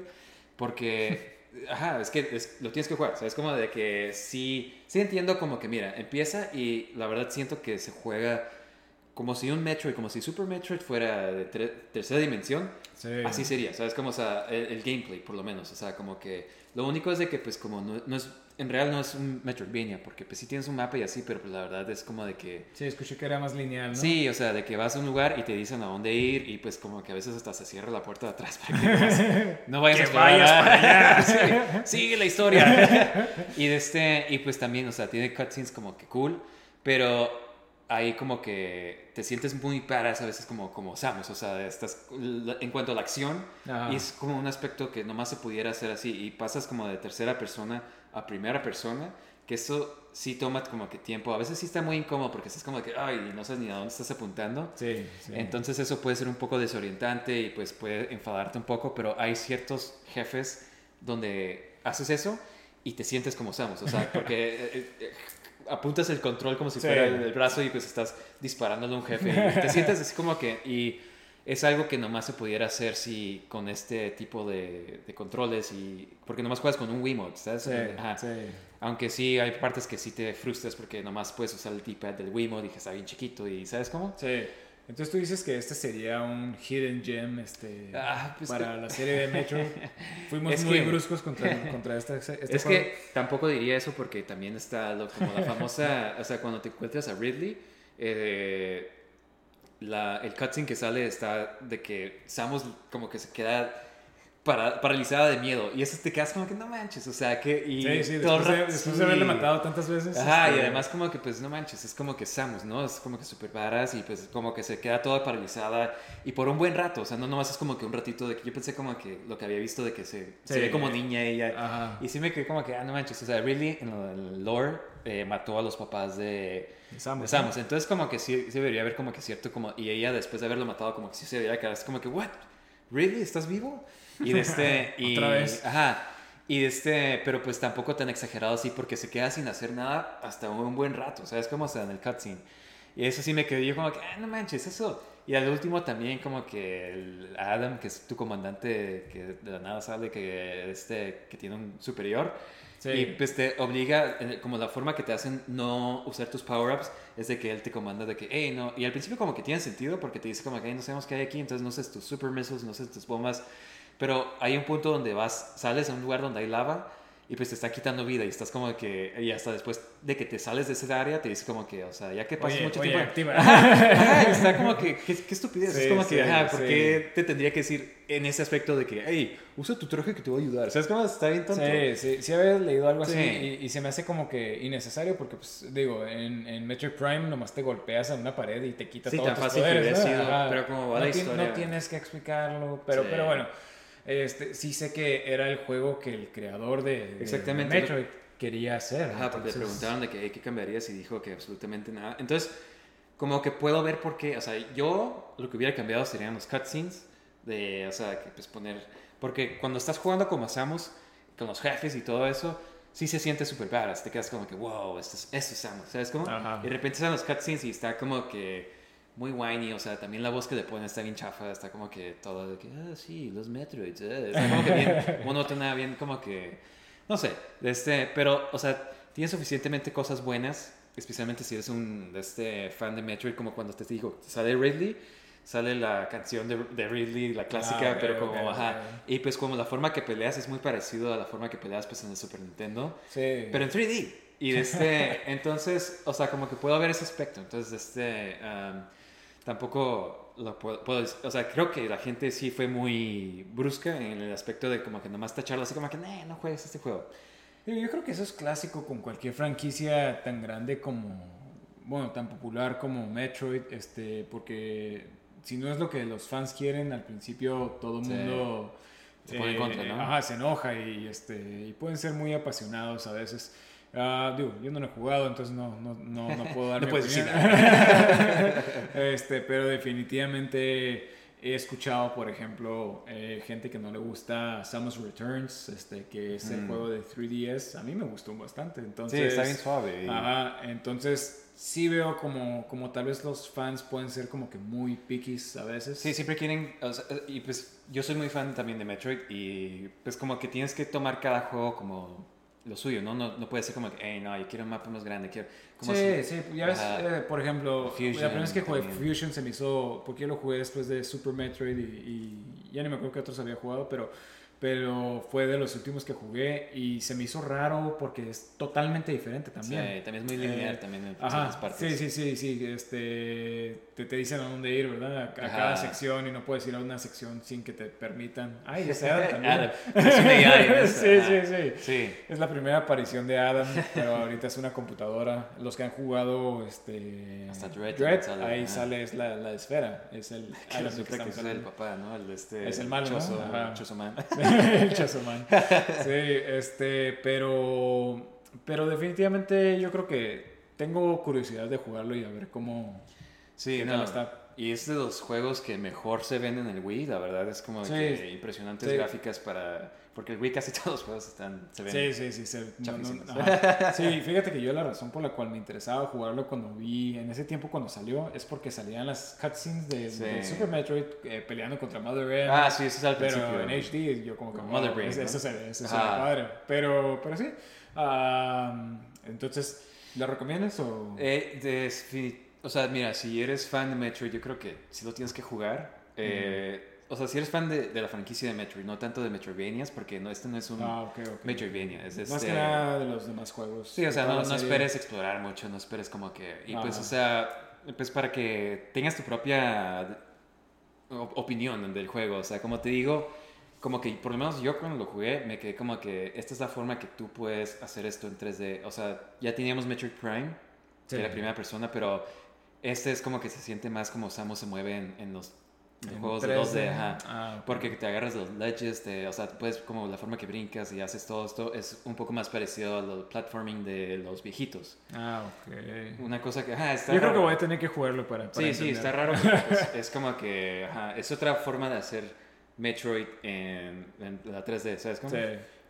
porque, ajá, es que es- lo tienes que jugar, o sea, es como de que sí, sí entiendo como que, mira, empieza y la verdad siento que se juega como si un Metroid, como si Super Metroid fuera de tre- tercera dimensión, Sí. así sería, ¿sabes? Como, o sea, el, el gameplay, por lo menos, o sea, como que lo único es de que, pues, como no, no es, en real no es un Metroidvania, porque pues sí tienes un mapa y así, pero pues la verdad es como de que... Sí, escuché que era más lineal, ¿no? Sí, o sea, de que vas a un lugar y te dicen a dónde ir y pues como que a veces hasta se cierra la puerta de atrás para que no, vas- (laughs) no vayas Que a vayas para (laughs) Sí, sigue la historia. y de este y pues también, o sea, tiene cutscenes como que cool, pero ahí como que te sientes muy paras a veces como como Samus, o sea, estás en cuanto a la acción Ajá. y es como un aspecto que nomás se pudiera hacer así y pasas como de tercera persona a primera persona, que eso sí toma como que tiempo, a veces sí está muy incómodo porque estás como que, ay, no sabes ni a dónde estás apuntando. Sí, sí. Entonces eso puede ser un poco desorientante y pues puede enfadarte un poco, pero hay ciertos jefes donde haces eso y te sientes como Samus, o sea, porque (laughs) eh, eh, apuntas el control como si Sí. fuera el, el brazo y pues estás disparándole a un jefe y te sientes así como que y es algo que nomás se pudiera hacer si con este tipo de, de controles y porque nomás juegas con un Wiimote, ¿sabes? Sí, Ajá. sí. Aunque sí hay partes que sí te frustras porque nomás puedes usar el D-pad del Wiimote y que está bien chiquito y ¿sabes cómo? Sí. Entonces tú dices que este sería un hidden gem este, Ah, pues para que- la serie de Metro. (laughs) Fuimos Es muy que- bruscos contra, (laughs) contra este, este es juego. que tampoco diría eso porque también está lo, como la famosa, o sea, cuando te encuentras a Ridley, eh, la, el cutscene que sale está de que Samus como que se queda para, paralizada de miedo. Y eso te quedas como que no manches, o sea, que... Y Sí, sí, después, de, después de haberle matado tantas veces. Ajá, y este, además como que pues no manches, es como que Samus, ¿no? Es como que super varas y pues como que se queda toda paralizada y por un buen rato, o sea, no nomás es como que un ratito de que yo pensé como que lo que había visto de que se, se Sí. ve como niña ella. Ajá. Y sí me quedé como que, ah, no manches, o sea, really en el lore eh, mató a los papás de, De Samus, de Samus. Entonces como que sí, sí debería haber como que cierto como, y ella después de haberlo matado como que sí se debería quedar, es como que, what? ¿Really? ¿Estás vivo? Y de este, (laughs) y, Otra vez. Ajá. Y este, pero pues tampoco tan exagerado así porque se queda sin hacer nada hasta un buen rato, ¿sabes? Como sea en el cutscene. Y eso sí me quedé yo como que, ah, no manches, eso. Y al último también como que el Adam, que es tu comandante, que de la nada sale que, este, que tiene un superior. Y pues te obliga, como la forma que te hacen no usar tus power-ups es de que él te comanda de que, hey, no. Y al principio como que tiene sentido porque te dice como que, hey, no sabemos qué hay aquí, entonces no uses tus super missiles, no uses tus bombas. Pero hay un punto donde vas, sales a un lugar donde hay lava y pues te está quitando vida y estás como que, y hasta después de que te sales de ese área, te dice como que, o sea, ya que pasas Oye, mucho oye, tiempo... activa. Ajá, está como que, qué, qué estupidez. Sí, es como sí, que, ajá, ¿por sí. qué te tendría que decir en ese aspecto de que, hey, usa tu traje que te va a ayudar? ¿Sabes cómo está bien tonto? Sí, sí, sí había leído algo así Sí. y, y se me hace como que innecesario porque, pues, digo, en, en Metroid Prime nomás te golpeas a una pared y te quita Sí, todos tus fácil poderes, sido, pero como va no la historia. No tienes que explicarlo, pero, pero bueno, este, sí sé que era el juego que el creador de, de Exactamente. Metroid quería hacer. Ajá, porque le entonces- preguntaron de "Hey, qué cambiarías y dijo que absolutamente nada. Entonces, como que puedo ver por qué, o sea, yo lo que hubiera cambiado serían los cutscenes, de, o sea, que pues poner, porque cuando estás jugando como Samus, con los jefes y todo eso, sí se siente súper badass, te quedas como que, wow, esto es, esto es Samus, ¿sabes cómo? Ajá. Y de repente están los cutscenes y está como que muy whiny, o sea, también la voz que le ponen está bien chafa, está como que todo de que, ah, sí, los Metroids, eh", está como que bien (laughs) monótona, bien como que, no sé, este, pero, o sea, tiene suficientemente cosas buenas, especialmente si eres un este fan de Metroid, como cuando te digo, sale Ridley, sale la canción de, de Ridley, la clásica, Ah, pero como, ok, ajá, ok. y pues como la forma que peleas es muy parecido a la forma que peleas pues en el Super Nintendo, Sí. pero en 3D. Y de este, (laughs) entonces, o sea, como que puedo ver ese aspecto. Entonces, este, am, tampoco lo puedo, puedo o sea, creo que la gente sí fue muy brusca en el aspecto de como que nomás tacharlo así como que, "Nah, no juegues este juego. Yo creo que eso es clásico con cualquier franquicia tan grande como, bueno, tan popular como Metroid, este, porque si no es lo que los fans quieren, al principio todo el Sí. mundo Se pone en contra, ¿no? Ajá, se enoja y, este, y pueden ser muy apasionados a veces. Ah, digo, yo no lo he jugado, entonces no, no, no, no puedo dar (laughs) No mi puedes decir opinión. (laughs) este, pero definitivamente he escuchado, por ejemplo, eh, gente que no le gusta Samus Returns, este, que es el Mm. juego de 3DS. A mí me gustó bastante. Sí, Entonces, está bien suave. y- Ajá, entonces sí veo como, como tal vez los fans pueden ser como que muy piquis a veces. Sí, siempre quieren, o sea, y pues yo soy muy fan también de Metroid y pues como que tienes que tomar cada juego como lo suyo, ¿no? No, no puede ser como que, hey, no, yo quiero un mapa más grande, quiero... Como sí, sí, ya ves, eh, por ejemplo, Fusion la primera vez que jugué también. Fusion se me hizo, porque yo lo jugué después de Super Metroid y, y ya ni me acuerdo qué otros había jugado, pero, pero fue de los últimos que jugué y se me hizo raro porque es totalmente diferente también. Sí, también es muy lineal Eh, también en Ajá, partes. sí, sí, sí, sí, este, te, te dicen a dónde ir, ¿verdad? A, cada sección y no puedes ir a una sección sin que te permitan. Ay, ese Adam (laughs) también. Adam. (laughs) Sí, sí, sí. Sí. Es la primera aparición de Adam, pero ahorita es una computadora. Los que han jugado este, Hasta Dread sale, ahí ajá. sale es la, la esfera. Es el (laughs) Que Adam que estamos es el papá, ¿no? El de este... Es el malo, ¿no? Choso Man. (laughs) el Chazoman. Sí, este, pero, pero definitivamente yo creo que tengo curiosidad de jugarlo y a ver cómo. Sí. Y es de los juegos que mejor se ven en el Wii, la verdad es como Sí. que impresionantes Sí. gráficas para... Porque el Wii casi (laughs) todos los juegos están, se ven... Sí, sí, sí. se- no, no. (laughs) Sí, fíjate que yo la razón por la cual me interesaba jugarlo cuando vi, en ese tiempo cuando salió, es porque salían las cutscenes de, Sí. de Super Metroid eh, peleando contra Mother M. Ah, sí, eso es al Pero principio. en HD yo como que Mother Brain, eso, ¿no? eso se eso padre. Pero, pero sí. ah, entonces, ¿la recomiendas o...? Eh, o sea, mira, si eres fan de Metroid, yo creo que si lo tienes que jugar. eh, O sea, si eres fan de, de la franquicia de Metroid, no tanto de Metroidvanias, porque no, este no es un ah, ok, ok. Metroidvania. Es este... Más que nada de los demás juegos. Sí, o sea, no, la no esperes explorar mucho, no esperes como que... Y pues, Ajá. o sea, pues para que tengas tu propia opinión del juego. O sea, como te digo, como que por lo menos yo cuando lo jugué me quedé como que esta es la forma que tú puedes hacer esto en 3D. O sea, ya teníamos Metroid Prime, Sí. que era primera persona, pero este es como que se siente más como Samus se mueve en, en los en juegos de 3D. 2D, ajá. Ah. Porque te agarras de los ledges, te- o sea, puedes como la forma que brincas y haces todo esto es un poco más parecido al platforming de los viejitos. Ah, ok. Una cosa que, ajá, está Yo creo que voy a tener que jugarlo para, para Sí, sí, está raro. porque, pues, (laughs) es como que ajá, es otra forma de hacer Metroid en, en la 3D, ¿sabes cómo? Sí.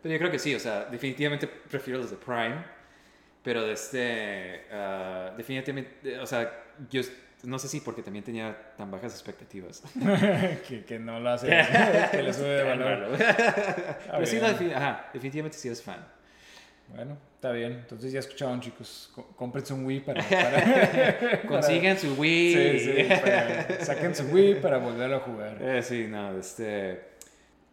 Pero yo creo que sí, o sea, definitivamente prefiero los de Prime, pero de este, ah, definitivamente, o sea, yo no sé si porque también tenía tan bajas expectativas. (laughs) que, que no lo hace, que le sube de (laughs) valor. (laughs) pero sí, ajá, definitivamente sí es fan. Bueno, está bien. Entonces ya escucharon, chicos. Co- Cómprense un Wii para... para Consigan su Wii. Sí, sí, para- saquen su Wii para volverlo a jugar. Eh, sí, no, este...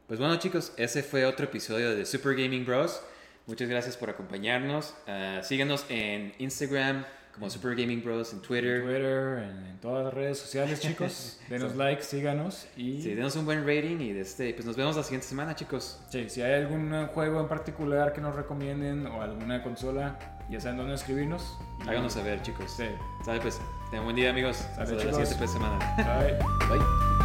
Pues bueno chicos, ese fue otro episodio de Super Gaming Bros. Muchas gracias por acompañarnos. Ah, síganos en Instagram como Super Gaming Bros, en En Twitter. Twitter, en, en todas las redes sociales, chicos. (laughs) Denos like, síganos y... Sí, denos un buen rating y este, pues nos vemos la siguiente semana chicos. Sí, si hay algún juego en particular que nos recomienden o alguna consola, ya saben dónde escribirnos. Háganos saber chicos. Sí. Sale pues, tengan buen día amigos. Hasta la siguiente pues, semana. Bye. Bye.